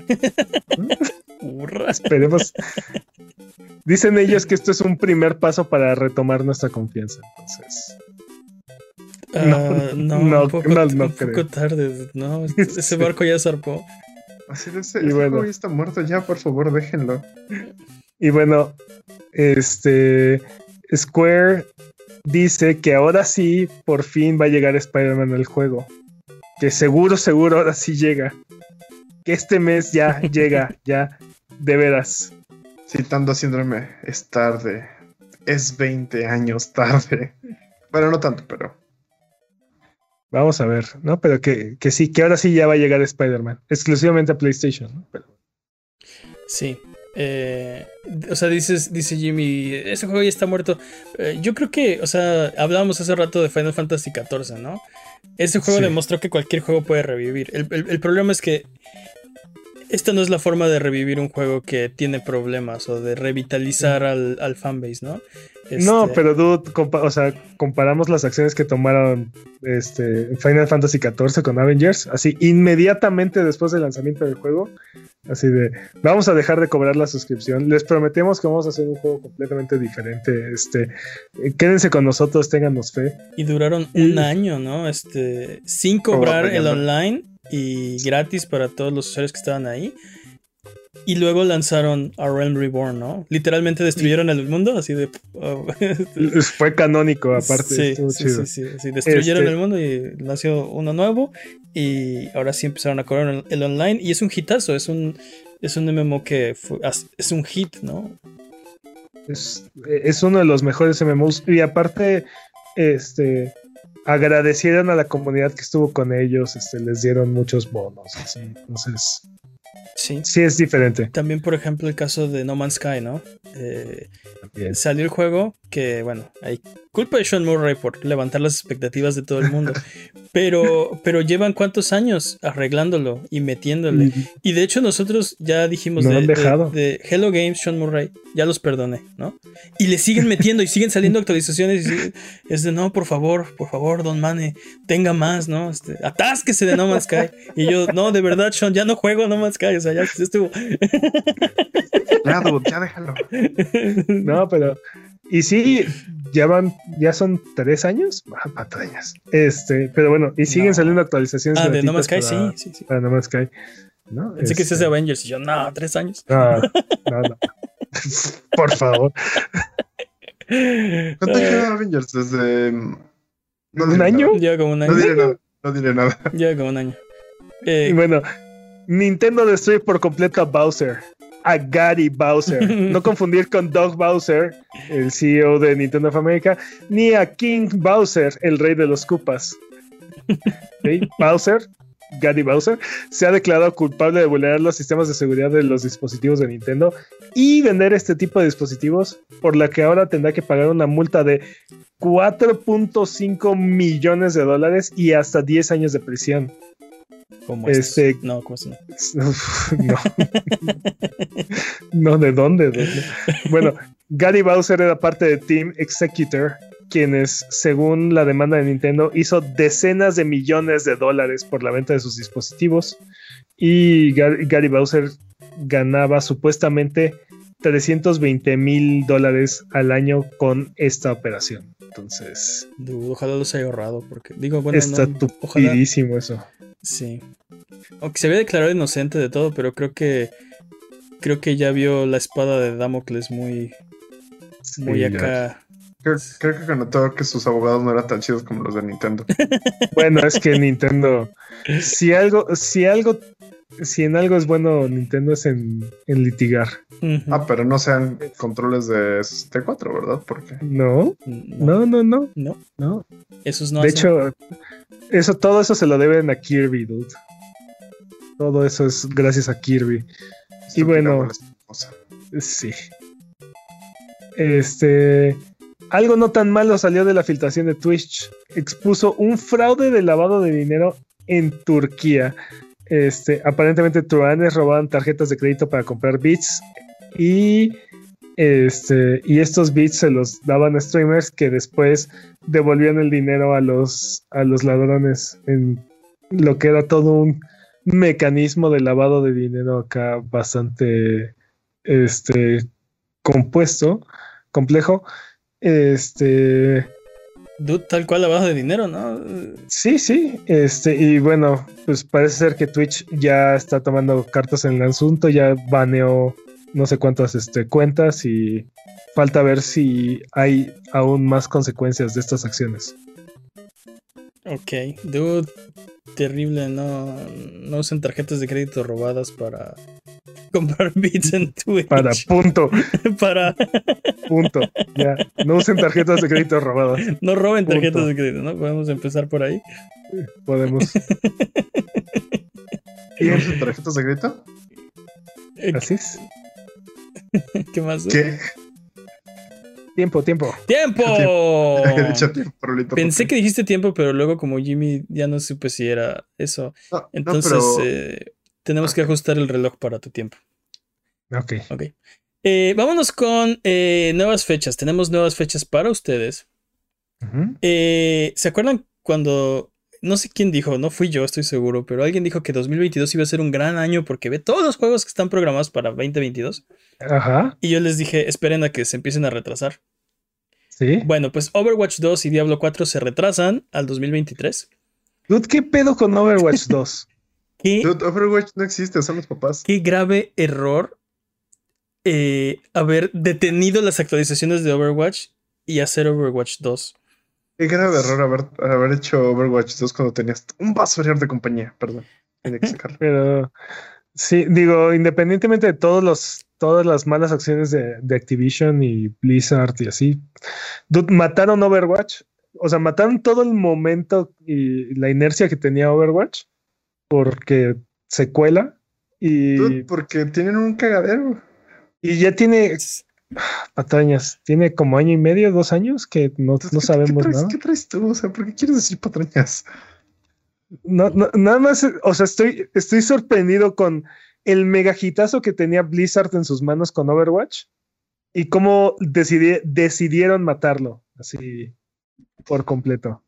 ¿Hurra? Esperemos. Dicen ellos que esto es un primer paso para retomar nuestra confianza. Entonces. no, no, no, un poco, un poco tarde. No, ese barco ya zarpó. Así de ese, y bueno, está muerto ya, por favor, déjenlo. Y bueno, este Square dice que ahora sí, por fin va a llegar Spider-Man al juego. Que seguro, seguro, ahora sí llega. Que este mes ya llega, ya, de veras. Citando síndrome, es tarde. Es 20 años tarde. Bueno, no tanto, pero Vamos a ver, ¿no? Pero que, sí, que ahora sí ya va a llegar Spider-Man, exclusivamente a PlayStation, ¿no? Sí. Eh, o sea, dices, dice Jimmy, ese juego ya está muerto. Eh, yo creo que, o sea, hablábamos hace rato de Final Fantasy XIV, ¿no? Ese juego demostró que cualquier juego puede revivir. el, problema es que esta no es la forma de revivir un juego que tiene problemas o de revitalizar al, al fanbase, ¿no? No, este, pero dude, o sea, comparamos las acciones que tomaron este, Final Fantasy XIV con Avengers, así inmediatamente después del lanzamiento del juego, así de, vamos a dejar de cobrar la suscripción, les prometemos que vamos a hacer un juego completamente diferente, este, quédense con nosotros, téngannos fe. Y duraron un año, ¿no? Este, sin cobrar el online y gratis para todos los usuarios que estaban ahí. Y luego lanzaron A Realm Reborn, ¿no? Literalmente destruyeron el mundo, así de. oh, Fue canónico, aparte. sí, estuvo sí, chido. sí, sí, sí, Destruyeron Este- el mundo y nació uno nuevo. Y ahora sí empezaron a correr el, online. Y es un hitazo, es un, es un MMO que fue- es un hit, ¿no? Es, es uno de los mejores MMOs. Y aparte, este agradecieron a la comunidad que estuvo con ellos, este, les dieron muchos bonos. así. Entonces, Sí. sí es diferente. También, por ejemplo, el caso de No Man's Sky, ¿no? Eh, salió el juego que, bueno, hay culpa de Sean Murray por levantar las expectativas de todo el mundo. pero, pero llevan cuántos años arreglándolo y metiéndole. Y- Y de hecho nosotros ya dijimos No de, han de- dejado. de Hello Games, Sean Murray, ya los perdoné, ¿no? Y le siguen metiendo y siguen saliendo actualizaciones y es de no, por favor, por favor, Don Mane, tenga más, ¿no? Este, atásquese de No Man's Sky. Y yo, no, de verdad, Sean, ya no juego No Man's Sky, o sea, ya estuvo. Ya, dude, ya déjalo. No, pero. Y sí, ya van, ya son tres años. Ah, patrañas. Este, pero bueno, y siguen No. saliendo actualizaciones. Ah, de No Man's Sky, para- sí, sí, sí. Para No Man's Sky. ¿no? Pensé que Este, ese es de Avengers y yo, no, tres años. No, no, no. Por favor. ¿Cuánto lleva Avengers? Desde. No ¿Un año? Lleva como un No año. diré nada. No diré nada. Lleva como un año. Y Eh, bueno, Nintendo destruye por completo a Bowser. A Gary Bowser. No confundir con Doug Bowser, el CEO de Nintendo of America, ni a King Bowser, el rey de los. ¿Ok? Bowser, Gary Bowser, se ha declarado culpable de vulnerar los sistemas de seguridad de los dispositivos de Nintendo y vender este tipo de dispositivos, por la que ahora tendrá que pagar una multa de 4.5 millones de dólares y hasta 10 años de prisión. Como este. No, como este no. No. no, ¿de dónde? ¿De dónde? Bueno, Gary Bowser era parte de Team Executor, quienes, según la demanda de Nintendo, hizo decenas de millones de dólares por la venta de sus dispositivos. Y Gar- Gary Bowser ganaba supuestamente 320 mil dólares al año con esta operación. Entonces, Dude, ojalá los haya ahorrado, porque digo, bueno, está no, ojalá. eso. Sí. Aunque se había declarado inocente de todo, pero creo que creo que ya vio la espada de Damocles muy muy Sí, acá. Creo, creo que notó que sus abogados no eran tan chidos como los de Nintendo. Bueno, es que Nintendo, si algo, si algo, si en algo es bueno Nintendo es en, en litigar. Ah, pero no sean controles de 64, ¿verdad? Porque No, no, no, no, no, no, no. esos no de hacen- hecho, eso, todo eso se lo deben a Kirby, dude. Todo eso es gracias a Kirby. Y bueno, sí. Este, algo no tan malo salió de la filtración de Twitch. Expuso un fraude de lavado de dinero en Turquía. Este, aparentemente truanes robaban tarjetas de crédito para comprar bits y este y estos bits se los daban a streamers que después devolvían el dinero a los a los ladrones en lo que era todo un mecanismo de lavado de dinero acá bastante este compuesto, complejo. Este Dude, tal cual lavado de dinero, ¿no? Sí, sí, este, y bueno, pues parece ser que Twitch ya está tomando cartas en el asunto, ya baneó no sé cuántas este, cuentas y falta ver si hay aún más consecuencias de estas acciones. Ok, dude, terrible, no, no usen tarjetas de crédito robadas para comprar bits en Twitch. Para punto, Para- punto. Ya, no usen tarjetas de crédito robadas. no roben Punto. tarjetas de crédito, ¿no? Podemos empezar por ahí. Podemos. ¿Tienes tarjetas de crédito? Eh, Así es. ¿Qué más? ¿Qué? Tiempo, tiempo. ¡Tiempo! Dicho. Pensé porque- que dijiste tiempo, pero luego como Jimmy ya no supe si era eso. No, no, Entonces pero- eh, tenemos que ajustar el reloj para tu tiempo. Ok. Ok. Eh, vámonos con eh, nuevas fechas. Tenemos nuevas fechas para ustedes. Eh, ¿Se acuerdan cuando... No sé quién dijo, no fui yo, estoy seguro, pero alguien dijo que 2022 iba a ser un gran año porque ve todos los juegos que están programados para 2022. Ajá. Y yo les dije, esperen a que se empiecen a retrasar. Sí. Bueno, pues Overwatch 2 y Diablo 4 se retrasan al 2023. Dude, ¿qué pedo con Overwatch 2? qué, Dude, Overwatch no existe, son los papás. qué grave error eh, haber detenido las actualizaciones de Overwatch y hacer Overwatch 2. Qué grave error haber, haber hecho Overwatch 2 cuando tenías un basural de compañía, perdón. Tenía que sacarlo. Pero sí, digo, independientemente de todos los, todas las malas acciones de, de Activision y Blizzard y así, dude, mataron Overwatch. O sea, mataron todo el momento y la inercia que tenía Overwatch porque se cuela y, Dude, porque tienen un cagadero. y ya tiene patrañas. Tiene como año y medio, dos años que no, Entonces, no ¿qué- sabemos ¿qué traes, nada. ¿Qué traes tú? O sea, ¿por qué quieres decir patrañas? No, no, nada más, o sea, estoy, estoy sorprendido con el megajitazo que tenía Blizzard en sus manos con Overwatch y cómo decidi- decidieron matarlo así por completo.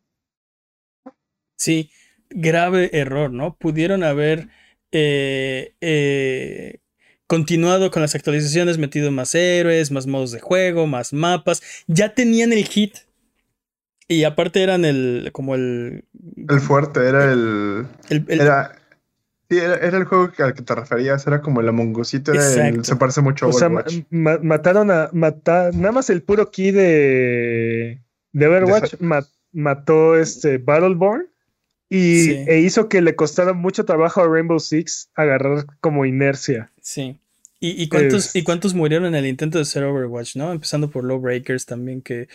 Sí, grave error, ¿no? Pudieron haber eh, eh, continuado con las actualizaciones, metido más héroes, más modos de juego, más mapas. Ya tenían el hit. Y aparte eran el, como el, El fuerte era el. el- el- Era, sí, era, era el juego al que te referías, era como el Among Us, era el- Exacto. se parece mucho a O sea, ma- Overwatch. ma- mataron a matar, nada más el puro key de, de Overwatch De- ma- mató este Battleborn y, Sí. e hizo que le costara mucho trabajo a Rainbow Six agarrar como inercia. Sí. ¿Y, y cuántos, Es- y cuántos murieron en el intento de ser Overwatch, ¿no? Empezando por Lawbreakers también, que,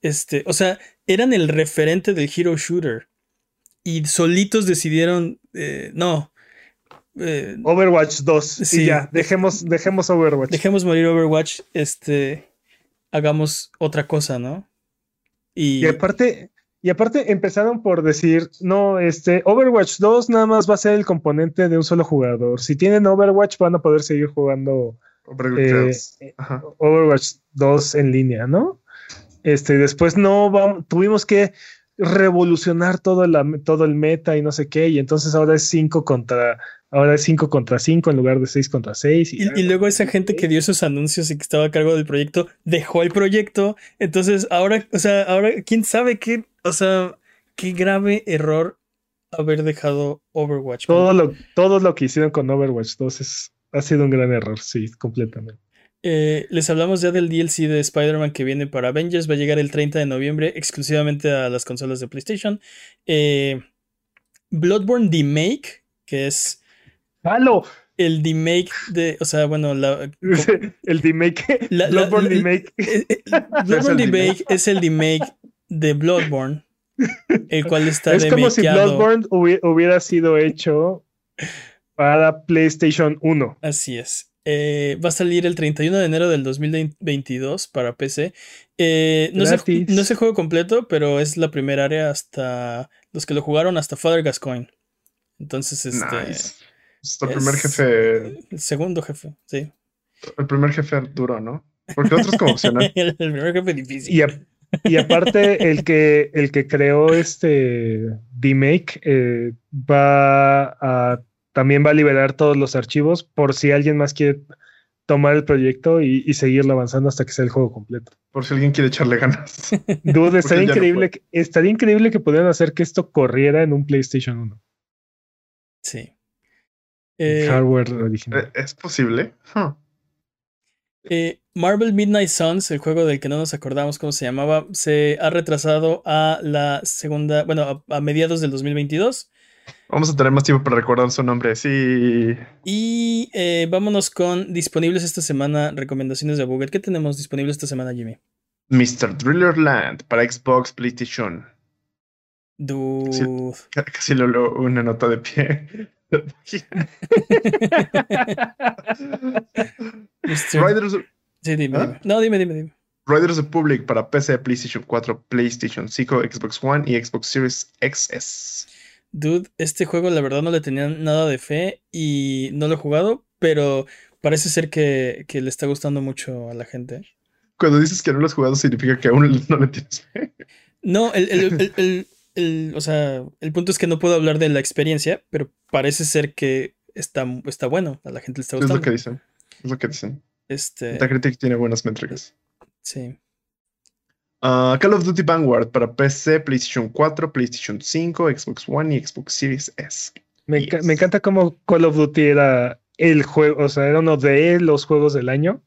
este, o sea, eran el referente del hero shooter. Y solitos decidieron, eh, no, eh, Overwatch 2. Sí. Y ya, dejemos, dejemos Overwatch. dejemos morir Overwatch, este, hagamos otra cosa, ¿no? Y, Y aparte, y aparte empezaron por decir, no, este, Overwatch 2 nada más va a ser el componente de un solo jugador. Si tienen Overwatch van a poder seguir jugando Overwatch eh, 2. Ajá. Overwatch 2 en línea, ¿no? Este, después no vamos, tuvimos que revolucionar todo, la, todo el meta y no sé qué, y entonces ahora es 5 contra, ahora es 5 contra 5 en lugar de 6 contra 6. y- y luego esa gente que dio esos anuncios y que estaba a cargo del proyecto dejó el proyecto. Entonces, ahora, o sea, ahora, quién sabe qué, o sea, qué grave error haber dejado Overwatch. todo lo, todo lo que hicieron con Overwatch 2 es, ha sido un gran error, sí, completamente. Eh, les hablamos ya del DLC de Spider-Man que viene para Avengers. Va a llegar el 30 de noviembre exclusivamente a las consolas de PlayStation. Eh, Bloodborne Remake, que es ¡Halo! el remake de. O sea, bueno, la, el remake, La- Bloodborne la- remake. eh, eh, Bloodborne el Remake es el remake de Bloodborne, el cual está Es como si. Bloodborne hubi- hubiera sido hecho para PlayStation 1. Así es. Eh, va a salir el 31 de enero del 2022 para PC. Eh, no, no sé juego completo, pero es la primera área hasta los que lo jugaron hasta Father Gascoigne. Entonces, este. Nice. Es el primer es- jefe. El segundo jefe, sí. El primer jefe duro, ¿no? Porque otros como opcional. el primer jefe difícil. Y, a- y aparte, el que, el que creó este remake eh, va a también va a liberar todos los archivos por si alguien más quiere tomar el proyecto y, y seguirlo avanzando hasta que sea el juego completo. Por si alguien quiere echarle ganas. Dude, estaría no increíble, que, estaría increíble que pudieran hacer que esto corriera en un PlayStation 1. Sí. Eh, hardware original. Eh, ¿Es posible? Huh. Eh, Marvel Midnight Suns, el juego del que no nos acordamos cómo se llamaba, se ha retrasado a la segunda, bueno, a, a mediados del 2022. Vamos a tener más tiempo para recordar su nombre. Sí. Y eh, vámonos con disponibles esta semana, recomendaciones de Google. ¿Qué tenemos disponible esta semana, Jimmy? Mr. Driller Land para Xbox, PlayStation. Dude. Casi lo leo una nota de pie. Riders, Sí, dime, ¿Ah? dime. No, dime, dime, dime. Riders Republic para PC, PlayStation 4, PlayStation 5, Xbox One y Xbox Series XS. Dude, este juego la verdad no le tenía nada de fe y no lo he jugado, pero parece ser que, que le está gustando mucho a la gente. Cuando dices que no lo has jugado, significa que aún no le tienes fe. No, el, el- el- el- o sea, el punto es que no puedo hablar de la experiencia, pero parece ser que está, está bueno, a la gente le está Es lo gustando. que dicen. Es lo que dicen. Este, Metacritic tiene buenas métricas. sí. Ah, Call of Duty Vanguard para PC, PlayStation 4, PlayStation 5, Xbox One y Xbox Series S. Me, enca- Yes. me encanta cómo Call of Duty era el juego, o sea, era uno de los juegos del año.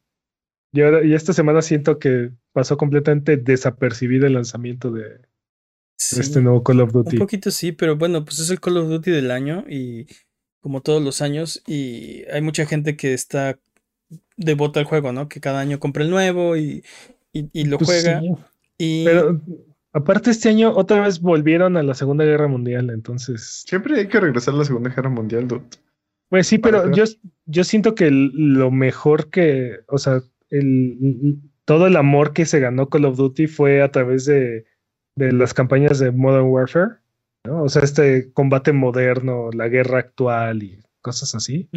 Y, ahora, y esta semana siento que pasó completamente desapercibido el lanzamiento de, este nuevo Call of un Duty. poquito sí, pero bueno, pues es el Call of Duty del año y como todos los años y hay mucha gente que está devota al juego, ¿no? Que cada año compra el nuevo y, y, y lo Pues juega sí, y Pero aparte este año otra vez volvieron a la Segunda Guerra Mundial, entonces Siempre hay que regresar a la Segunda Guerra Mundial, dude. Pues sí, pero yo, yo siento que el- lo mejor que, o sea, el, todo el amor que se ganó Call of Duty fue a través de, de las campañas de Modern Warfare, ¿no? O sea, este combate moderno, la guerra actual y cosas así.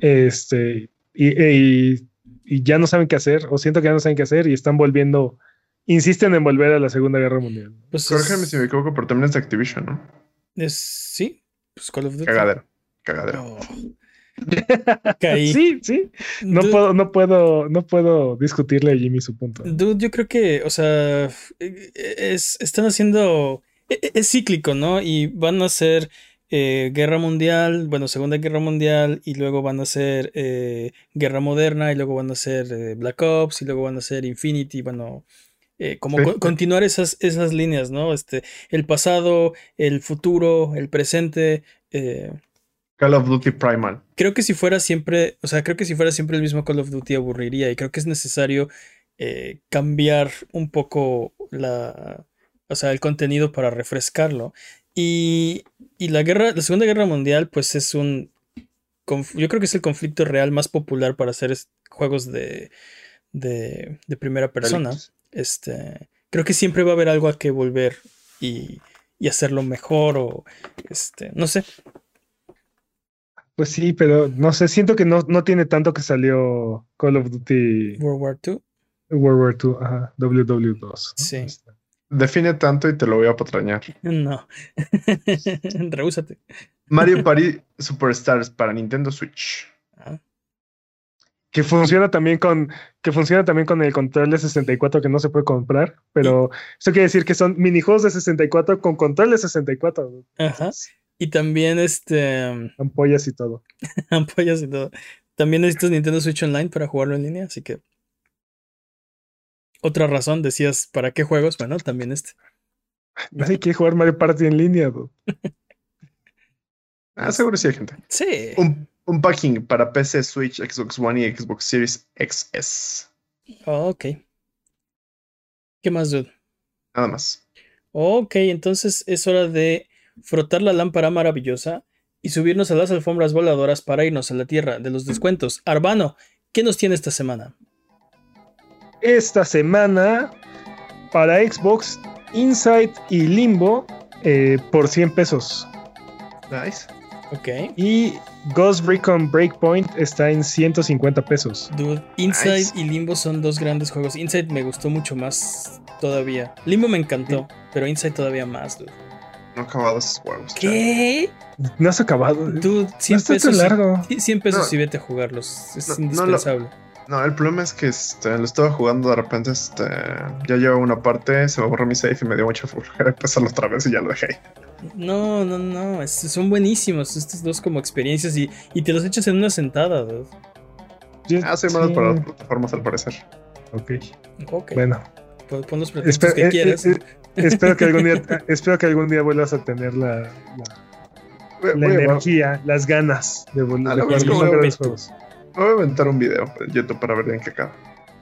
Este, y, y- y ya no saben qué hacer, o siento que ya no saben qué hacer y están volviendo, insisten en volver a la Segunda Guerra Mundial. Pues Corrígeme si me equivoco, pero también es de Activision, ¿no? es- sí, pues Call of Duty. Cagadero. Cagadero. Oh. Caí. Sí, sí. No Dude, puedo, no puedo, no puedo discutirle a Jimmy su punto. Dude, yo creo que, o sea, eh, es, están haciendo, e- e- es, cíclico, ¿no? Y van a hacer eh, Guerra Mundial, bueno, Segunda Guerra Mundial, y luego van a hacer eh, Guerra Moderna, y luego van a hacer eh, Black Ops, y luego van a hacer Infinity, bueno, eh, como Sí. co- continuar esas, esas líneas, ¿no? Este, el pasado, el futuro, el presente. eh, Call of Duty Primal. creo que si fuera siempre, o sea, creo que si fuera siempre el mismo Call of Duty aburriría y creo que es necesario eh, cambiar un poco la, o sea, el contenido para refrescarlo. Y, y la guerra, la Segunda Guerra Mundial, pues es un, yo creo que es el conflicto real más popular para hacer juegos de, de, de primera persona. Este, creo que siempre va a haber algo a que volver y, y hacerlo mejor o, este, no sé. Pues sí, pero no sé, siento que no, no tiene tanto que salió Call of Duty World War II. World War II, ajá, WW2. ¿no? Sí. Este, Define tanto y te lo voy a patrañar. No. Rehúsate. Mario Party Superstars para Nintendo Switch. Que funciona también con, que funciona también con el control de 64 que no se puede comprar, pero eso quiere decir que son minijuegos de 64 con control de 64. ¿no? Ajá. Y también este Ampollas y todo. ampollas y todo. También necesitas Nintendo Switch Online para jugarlo en línea, así que. Otra razón, decías, ¿para qué juegos? Bueno, también este. Nadie quiere jugar Mario Party en línea. Ah, seguro sí hay gente. Sí. Un, un packing para PC, Switch, Xbox One y Xbox Series XS. Oh, ok. ¿Qué más, dude? Nada más. Ok, entonces es hora de frotar la lámpara maravillosa y subirnos a las alfombras voladoras para irnos a la tierra de los descuentos. Arbano, ¿qué nos tiene esta semana? Esta semana para Xbox, Inside y Limbo eh, por 100 pesos. Nice. Ok. Y Ghost Recon Breakpoint está en 150 pesos. Dude, Inside Nice. y Limbo son dos grandes juegos. Inside me gustó mucho más todavía. Limbo me encantó, pero Inside todavía más, dude. No he acabado esos juegos. ¿Qué? No has acabado. Dude, 100 no está pesos. tan largo. sí, 100 pesos No. y vete a jugarlos. Es No, no lo- indispensable. No, el problema es que este, lo estaba jugando de repente, este, ya llevo una parte, se me borró mi save y me dio mucha flojera empezarlo otra vez y ya lo dejé. No, no, no. es- son buenísimos estos dos como experiencias y, y te los echas en una sentada, dude. Yo- Ah, soy malo sí, para las plataformas al parecer. Ok, Ok. bueno. Pon, los pretextos Espe- que eh, quieras. eh, eh, espero que algún día, espero que algún día vuelvas a tener la, la- energía, las ganas de volver A jugar los juegos. Voy a aventar un video en YouTube para ver en qué acaba.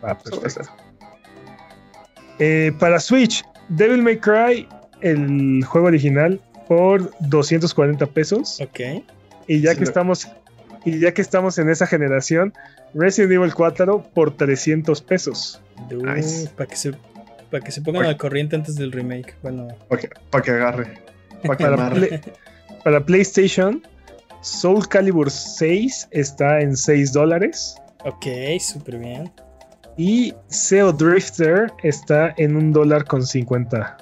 Ah, perfecto. Eh, para Switch, Devil May Cry, el juego original, por 240 pesos. Ok. Y ya Sí, que estamos, y ya que estamos en esa generación, Resident Evil 4 por 300 pesos. Dude, Nice. Para que se, para que se pongan Oye. al corriente antes del remake. Bueno. Para que, pa' que agarre. Para que Para. Play- para PlayStation, Soul Calibur 6 está en 6 dólares. Ok, súper bien. Y SEO Drifter está en un dólar con 50,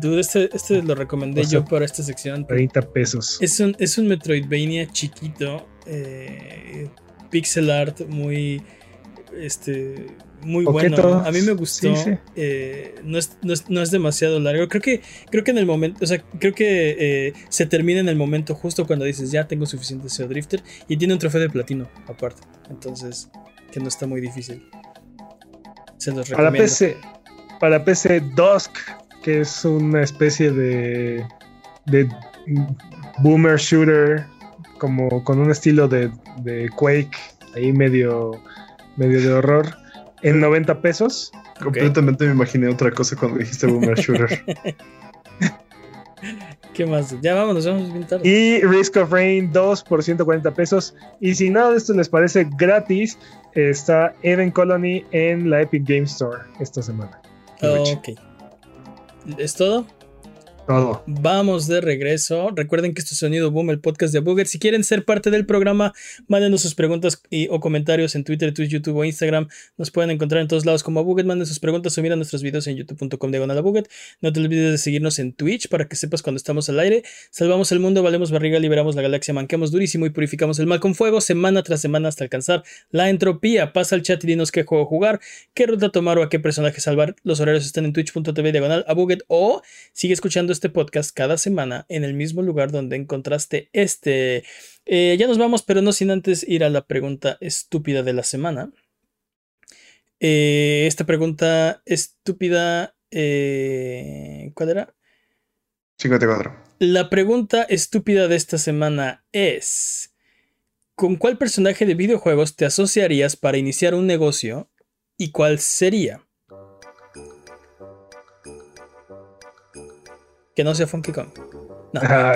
Dude, este, este lo recomendé O sea, yo para esta sección. 30 pesos. Es un, es un Metroidvania chiquito, eh, pixel art muy... este, muy bueno. A mí me gustó. Sí, sí. eh, no, es, no, es, no es demasiado largo. Creo que, creo que en el momento, o sea, creo que eh, se termina en el momento justo cuando dices, ya tengo suficiente SEO Drifter. Y tiene un trofeo de platino aparte. Entonces, que no está muy difícil. Se los Para recomiendo. PC, para PC Dusk, que es una especie de, de boomer shooter, como con un estilo de, de Quake, ahí medio, medio de horror, en 90 pesos. Completamente me imaginé otra cosa cuando dijiste Boomer Shooter. ¿Qué más? Ya vámonos, vamos bien tarde. Y Risk of Rain 2 por 140 pesos. Y si nada de esto les parece gratis, está Eden Colony en la Epic Game Store esta semana. ok. ¿Es todo? Todo. Vamos de regreso. Recuerden que esto es Sonido Boom, el podcast de Booger. Si quieren ser parte del programa, mándenos sus preguntas y, o comentarios en Twitter, Twitch, YouTube o Instagram. Nos pueden encontrar en todos lados como Buget. Manden sus preguntas o miren nuestros videos en youtube.com diagonal. No te olvides de seguirnos en Twitch para que sepas cuando estamos al aire. Salvamos el mundo, valemos barriga, liberamos la galaxia, manqueamos durísimo y purificamos el mal con fuego semana tras semana hasta alcanzar la entropía. Pasa al chat y dinos qué juego jugar, qué ruta tomar o a qué personaje salvar. Los horarios están en twitch.tv diagonal a o sigue escuchando este podcast cada semana en el mismo lugar donde encontraste este. Eh, ya nos vamos, pero no sin antes ir a la pregunta estúpida de la semana. Eh, esta pregunta estúpida. eh, ¿Cuál era? 54. La pregunta estúpida de esta semana es: ¿Con cuál personaje de videojuegos te asociarías para iniciar un negocio y cuál sería? Que no sea Funky Kong. No. Ah.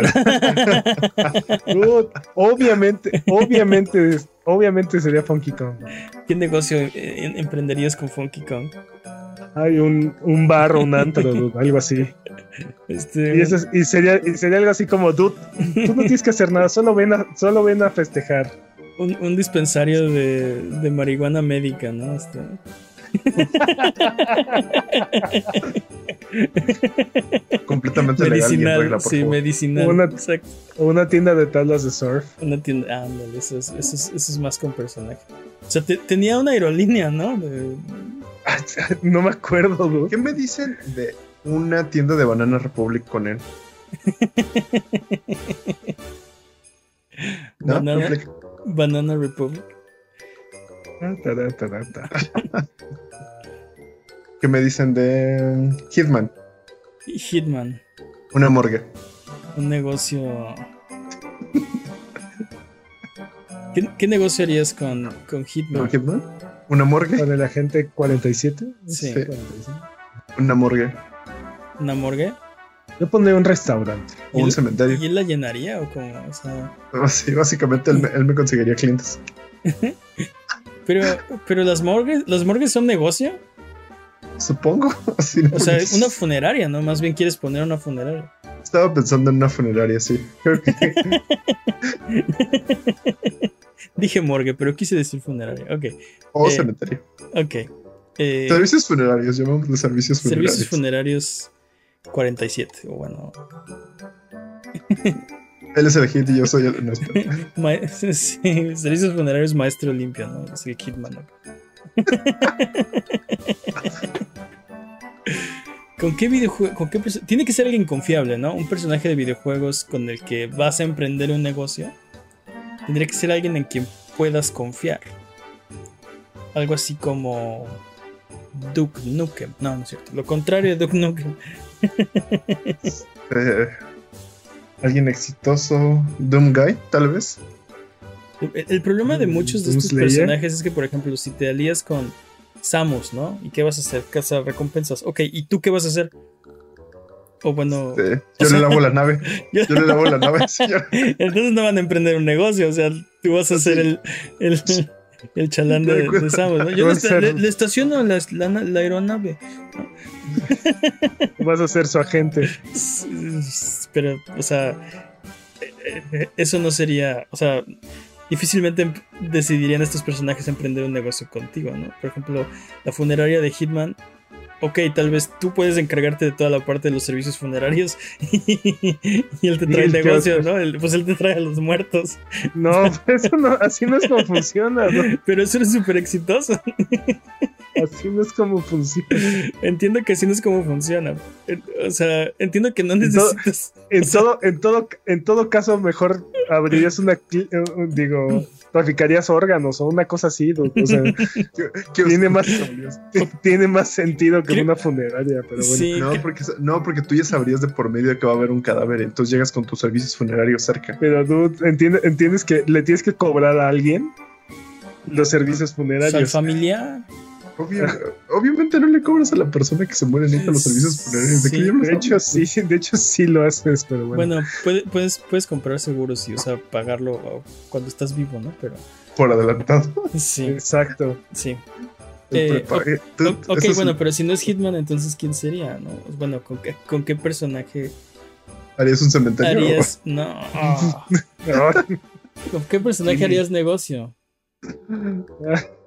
Obviamente, obviamente, obviamente sería Funky Kong. ¿Qué negocio eh, em- emprenderías con Funky Kong? Hay un, un bar un antro, dude, algo así. Este, Y, eso es- y sería, y sería algo así como, dude, tú no tienes que hacer nada, solo ven a, solo ven a festejar. un, un dispensario de, de marihuana médica, ¿no? Este, Completamente legal medicinal, regla, por sí, favor. medicinal. Una- exacto. Una tienda de tablas de surf. Una tienda. Ándale, eso es, eso, es, eso es más con personaje. O sea, te- tenía una aerolínea, ¿no? De- No me acuerdo. ¿Qué me dicen de una tienda de Banana Republic con él? ¿No? Banana- Republic. Banana Republic. ¿Qué me dicen de Hitman? Hitman. Una morgue. Un negocio. ¿Qué, qué negocio harías con, con Hitman? ¿No, Hitman? ¿Una morgue? Con el agente 47. Sí. 45. Una morgue. ¿Una morgue? Yo pondría un restaurante. O ¿Y un él- cementerio. ¿Y él la llenaría o cómo? O sea, Sí, básicamente él me, él me conseguiría clientes. pero, pero las morgues, ¿las morgues son negocio? Supongo. Así no O sea, es. una funeraria, ¿no? Más bien quieres poner una funeraria. Estaba pensando en una funeraria, sí. Dije morgue, pero quise decir funeraria. Ok, O Eh, cementerio. ok. Eh, Servicios funerarios, llamémoslo servicios funerarios. servicios funerarios 47. O bueno, Él es el agente y yo soy el. No, ma- sí, servicios funerarios maestro limpio, ¿no? Es el Hitman. ¿no? ¿Con qué videojuego? Con qué Tiene que ser alguien confiable, ¿no? Un personaje de videojuegos con el que vas a emprender un negocio. Tendría que ser alguien en quien puedas confiar. Algo así como. Duke Nukem. No, no es cierto. Lo contrario de Duke Nukem. Alguien exitoso. Doom Guy, tal vez. El, el problema de muchos de ¿Un estos Slayer? personajes es que, por ejemplo, si te alías con Samus, ¿no? ¿Y qué vas a hacer? Cazar recompensas. Ok, ¿y tú qué vas a hacer? O bueno, Eh, yo sea- le lavo la nave. yo- Yo le lavo la nave, señor. entonces no van a emprender un negocio. O sea, tú vas a ser el, el, el chalán de, de Samus, ¿no? Yo le- le estaciono la, la- la aeronave. Vas a ser su agente. Pero, o sea, eso no sería, o sea, difícilmente decidirían estos personajes emprender un negocio contigo, ¿no? Por ejemplo, la funeraria de Hitman ok, tal vez tú puedes encargarte de toda la parte de los servicios funerarios y, él te trae el negocio, ¿no? pues él te trae a los muertos. No, eso no, así no es como funciona, ¿no? Pero eso es súper exitoso. Así no es como funciona. Entiendo que así no es como funciona. O sea, entiendo que no necesitas. En todo, en todo, en todo, caso, mejor abrirías una digo, traficarías órganos o una cosa así. O sea, tiene más, tiene más sentido que una funeraria, pero bueno. no, porque, no, porque tú ya sabrías de por medio que va a haber un cadáver, entonces llegas con tus servicios funerarios cerca. Pero tú entiendes, entiendes que le tienes que cobrar a alguien los servicios funerarios. ¿Al obviamente no le cobras a la persona que se muere en los servicios funerarios. ¿De, hecho, sí, de hecho sí lo haces, pero bueno. Bueno, puedes, puedes comprar seguros y, o sea, pagarlo cuando estás vivo, ¿no? Pero. Por adelantado. Sí. Exacto. Sí. Eh, ok, bueno, pero si no es Hitman, entonces ¿quién sería? ¿no? Bueno, ¿con qué, con qué personaje? ¿Harías un cementerio? Harías. No. ¿Con qué personaje harías negocio?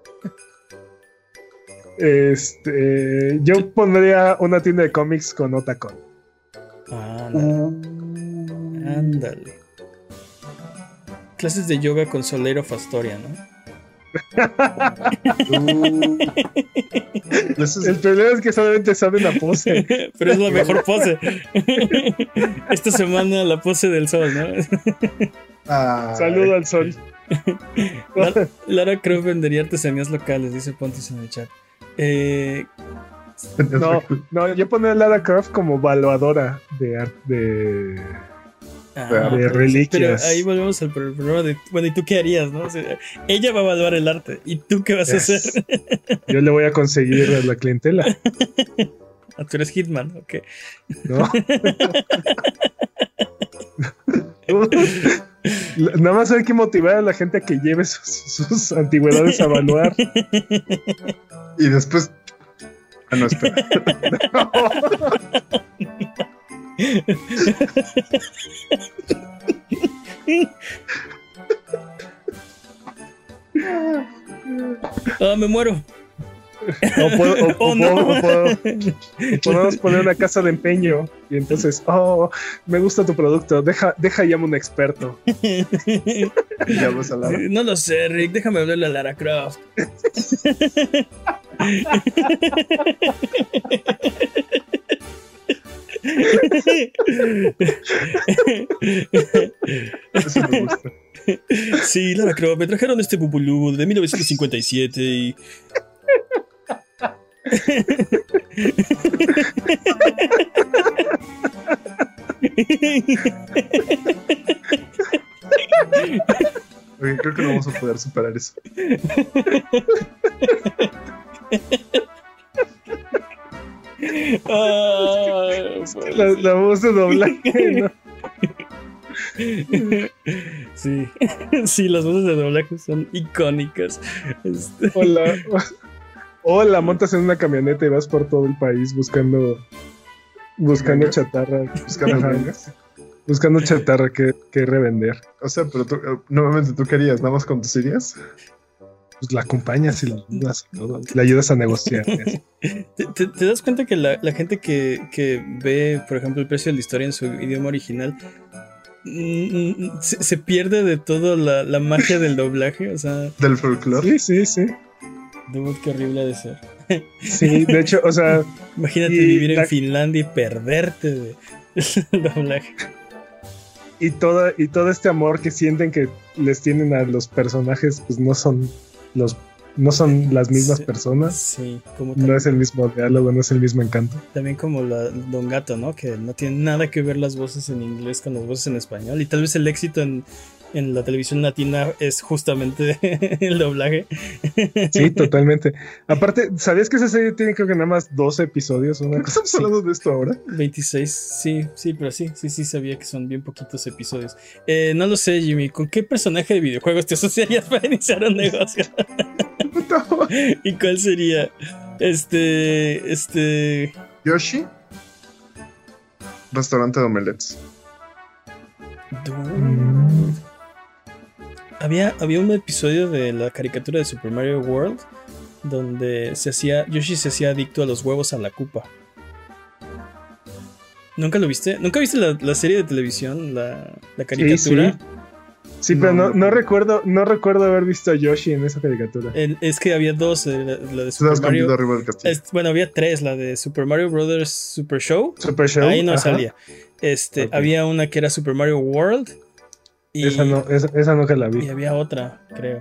Este, yo pondría una tienda de cómics con Otacon. Ándale. Clases de yoga con Solero Fastoria, ¿no? El problema es que solamente sabe la pose. Pero es la mejor pose. Esta semana la pose del sol, ¿no? Saludo al sol. Lara, Croft vendería artesanías locales, dice Pontis en el chat. Eh, no, no, yo pondría a Lara Croft como valuadora de, de, ah, de reliquias. Pero ahí volvemos al problema de, bueno, ¿y tú qué harías? No? ella va a evaluar el arte, ¿y tú qué vas a hacer? Yo le voy a conseguir a la clientela. Ah, tú eres Hitman, ok. No. Nada más hay que motivar a la gente a que lleve sus, antigüedades a evaluar. Y después. Ah, no, espera. ah, me muero. O, puedo, podemos poner una casa de empeño y entonces, oh, me gusta tu producto, deja, deja llamo a un experto. No lo sé, Rick, déjame hablarle a Lara Croft. Eso me gusta. Sí, Lara Croft, me trajeron este bubulú de 1957 y creo que no vamos a poder superar eso. La, voz de doblaje, Sí, sí, las voces de doblaje son icónicas. Este, Hola. O la montas en una camioneta y vas por todo el país buscando buscando chatarra, buscando, buscando chatarra que, revender. O sea, pero tú, eh, nuevamente tú querías, nada más con tus ideas. Pues la acompañas y la ayudas, le ayudas a negociar. ¿Te, das cuenta que la, gente que, que, ve, por ejemplo, el precio de la historia en su idioma original mm, mm, se, pierde de todo la, la magia del doblaje? O sea, del folclore. Sí, sí, sí. Dude, qué horrible de ser. Sí, de hecho, o sea. Imagínate vivir en Finlandia y perderte de doblaje. Y todo, y todo este amor que sienten que les tienen a los personajes, pues no son los no son las mismas personas. Sí, como No es el mismo diálogo, no es el mismo encanto. También como la Don Gato, ¿no? Que no tiene nada que ver las voces en inglés con las voces en español. Y tal vez el éxito en, en la televisión latina es justamente el doblaje. Sí, totalmente. Aparte, ¿sabías que esa serie tiene creo que nada más 12 episodios? Una ¿Qué estamos hablando de esto ahora? 26, sí, sí, pero sí, sí, sí sabía que son bien poquitos episodios. Eh, no lo sé, Jimmy, ¿con qué personaje de videojuegos te asociarías para iniciar un negocio? ¿Y cuál sería? Este, este... Yoshi. Restaurante de omelets. Había, había un episodio de la caricatura de Super Mario World donde se hacía, Yoshi se hacía adicto a los huevos a la cupa. ¿Nunca lo viste? ¿Nunca viste la, la serie de televisión, la, la caricatura? sí. Sí, pero no, no, recuerdo, no recuerdo haber visto a Yoshi en esa caricatura. El- es que había dos, la, de Super Mario. es- bueno, había tres, la de Super Mario Brothers Super Show. Super Show. Ahí no ajá. salía. Este, había una que era Super Mario World. Y, Esa, no, esa, esa nunca la y vi. había otra, creo.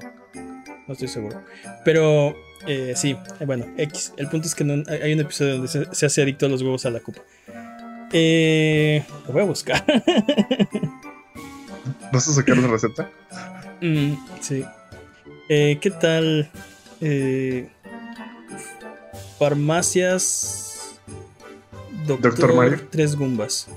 No estoy seguro. Pero eh, sí, eh, bueno, X. El punto es que no- hay un episodio donde se, se hace adicto a los huevos a la copa. Eh, lo voy a buscar. ¿Vas a sacar la receta? Mm, sí. Eh, ¿Qué tal? Farmacias. Doctor, Doctor Mario. Tres Gumbas.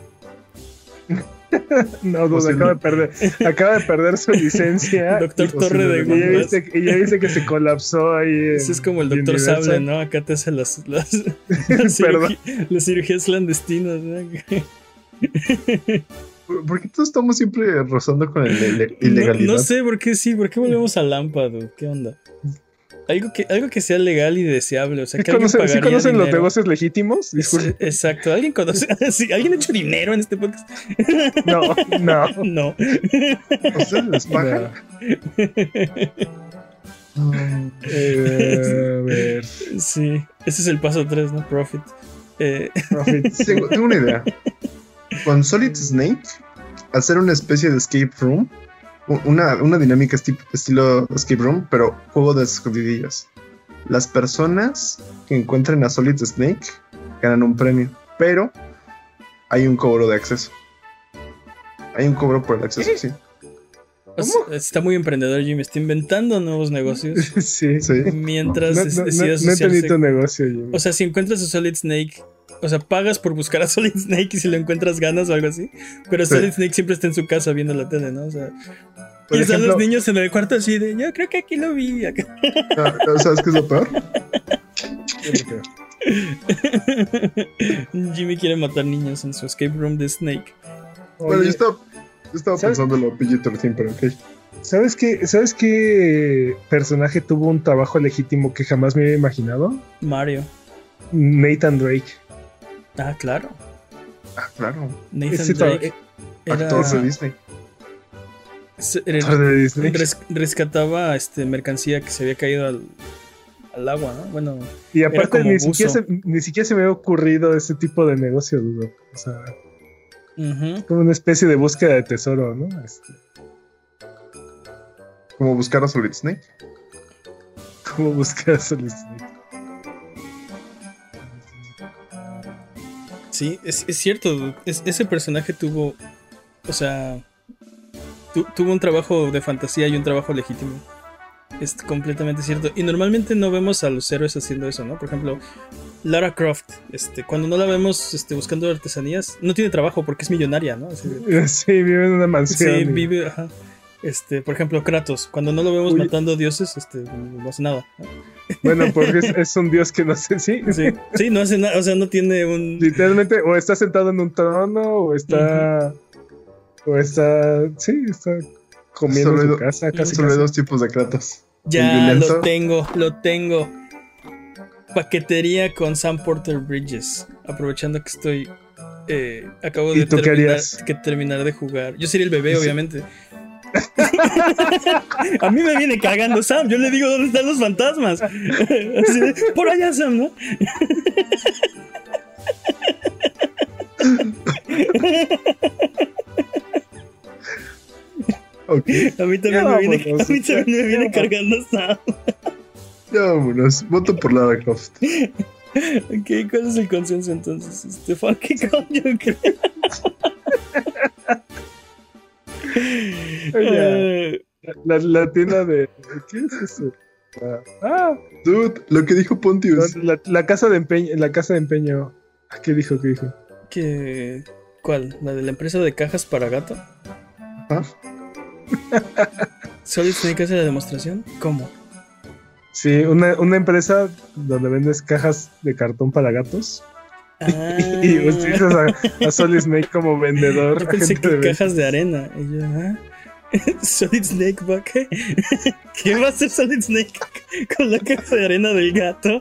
No, Posible. acaba de perder, acaba de perder su licencia. Doctor Torre de Y dice, ya dice que se colapsó ahí. Es como el doctor. Sable, ¿no? Acá te hace las, las, las, Perdón. cirugí- las cirugías clandestinas, ¿no? ¿Por qué todos estamos siempre rozando con la ile- No, ilegalidad? no sé por qué sí, por qué volvemos a Lámpado, ¿qué onda? Algo que, algo que sea legal y deseable, o sea, ¿Sí que alguien sí pagaría conocen los negocios legítimos? Es- Disculpe. Exacto, alguien conoce, sí, alguien ha hecho dinero en este podcast. No, no. No. ¿Ustedes les pagan? Mm, Eh, a ver. Sí, ese es el paso 3, ¿no? Profit. Eh, Profit. Tengo, tengo una idea. Con Solid Snake, hacer una especie de escape room, una, una dinámica esti- estilo escape room, pero juego de escondidillas. Las personas que encuentren a Solid Snake ganan un premio, pero hay un cobro de acceso. Hay un cobro por el acceso, sí. está muy emprendedor, Jimmy. Está inventando nuevos negocios Sí. Sí. mientras No, no, no, no negocio. O sea, si encuentras a Solid Snake, o sea, pagas por buscar a Solid Snake y si lo encuentras ganas o algo así. Pero Sí. Solid Snake siempre está en su casa viendo la tele, ¿no? O sea, Por y están los niños en el cuarto así de, yo creo que aquí lo vi. acá". Ah, ¿Sabes qué es lo peor? Yo no creo. Jimmy quiere matar niños en su escape room de Snake. Bueno, Oye, yo estaba, yo estaba pensando en lo PG-13, pero ok. ¿Sabes qué, ¿Sabes qué personaje tuvo un trabajo legítimo que jamás me había imaginado? Mario. Nathan Drake. Ah, claro. Ah, claro. Nathan Drake tra- era- Actor de Disney. Actor de Disney. res- rescataba este, mercancía que se había caído al, al agua, ¿no? Bueno, Y aparte ni siquiera, se, ni siquiera se me había ocurrido ese tipo de negocio, dudo. O sea, como una especie de búsqueda de tesoro, ¿no? Este, Como buscar a Solid Snake. como búsqueda solicitud. Sí, es, es cierto. es- ese personaje tuvo. O sea. tu- tuvo un trabajo de fantasía y un trabajo legítimo. Es completamente cierto. Y normalmente no vemos a los héroes haciendo eso, ¿no? Por ejemplo, Lara Croft. Este, cuando no la vemos este, buscando artesanías, no tiene trabajo porque es millonaria, ¿no? Así Sí, vive en una mansión. Sí, y- vive, ajá. Este, por ejemplo, Kratos. Cuando no lo vemos matando dioses, este, no hace nada. ¿no? Bueno, porque es, es un dios que no sé si. Sí, sí, no hace nada. O sea, no tiene un. Literalmente, o está sentado en un trono, o está. O está. Sí, está comiendo en su casa, casi. Solo hay casi. dos tipos de Kratos. Ya lo tengo, lo tengo. Paquetería con Sam Porter Bridges. Aprovechando que estoy. eh, acabo ¿Y de tú qué terminar, harías? que terminar de jugar. Yo sería el bebé, Sí. obviamente. A mí me viene cagando Sam. Yo le digo dónde están los fantasmas. Así de, por allá, Sam, ¿no? Ok, A mí también, me, viene, a mí también me viene cargando Sam. ya vámonos. Voto por Lara Croft. Ok, ¿cuál es el consenso entonces? Este Funky Kong, yo creo. Oye, Eh, la, la tienda de. ¿Qué es eso? Ah, Ah, Dude, lo que dijo Pontius. la, la casa de empeño. La casa de empeño. Ah, ¿Qué dijo? ¿Qué dijo? ¿qué- ¿Cuál? ¿La de la empresa de cajas para gato? Ajá. ¿Solid Snake hace la demostración? ¿Cómo? Sí, una, una empresa donde vendes cajas de cartón para gatos. Ah, Y utilizas a, a Solid Snake como vendedor. yo pensé que de cajas de arena. Y yo, ah, Solid Snake va qué? ¿Qué va a hacer Solid Snake con la caja de arena del gato?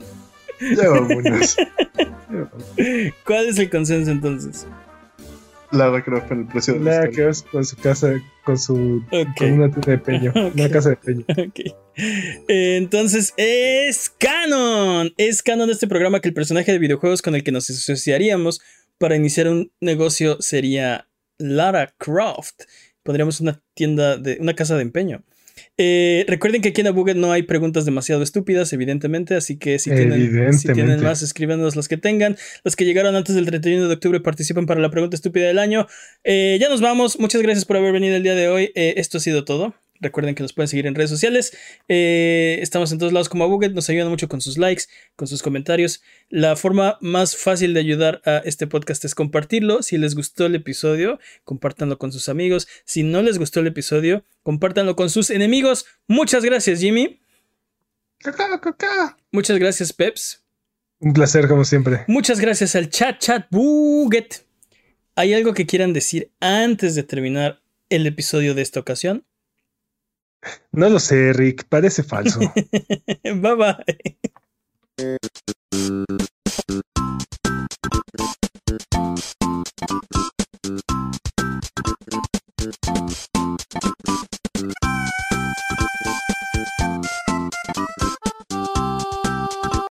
Ya vámonos. ¿Cuál es el consenso entonces? Lara Croft en el precio de la que ver con su casa, con su. Ok. Con una tienda de peño. Una casa de peño. Ok. Eh, Entonces, es canon. Es canon de este programa que el personaje de videojuegos con el que nos asociaríamos para iniciar un negocio sería Lara Croft. Pondríamos una tienda de una casa de empeño. Eh, recuerden que aquí en Abuget no hay preguntas demasiado estúpidas, evidentemente, así que si tienen, si tienen más, escríbanos las que tengan. Los que llegaron antes del 31 de octubre participan para la pregunta estúpida del año. Eh, ya nos vamos. Muchas gracias por haber venido el día de hoy. Eh, esto ha sido todo. Recuerden que nos pueden seguir en redes sociales. Eh, estamos en todos lados como Abuget. Nos ayudan mucho con sus likes, con sus comentarios. La forma más fácil de ayudar a este podcast es compartirlo. Si les gustó el episodio, compártanlo con sus amigos. Si no les gustó el episodio, compártanlo con sus enemigos. Muchas gracias, Jimmy. Cacá, cacá. Muchas gracias, Peps. Un placer, como siempre. Muchas gracias al chat chat buget. ¿Hay algo que quieran decir antes de terminar el episodio de esta ocasión? No lo sé, Rick, parece falso. bye bye.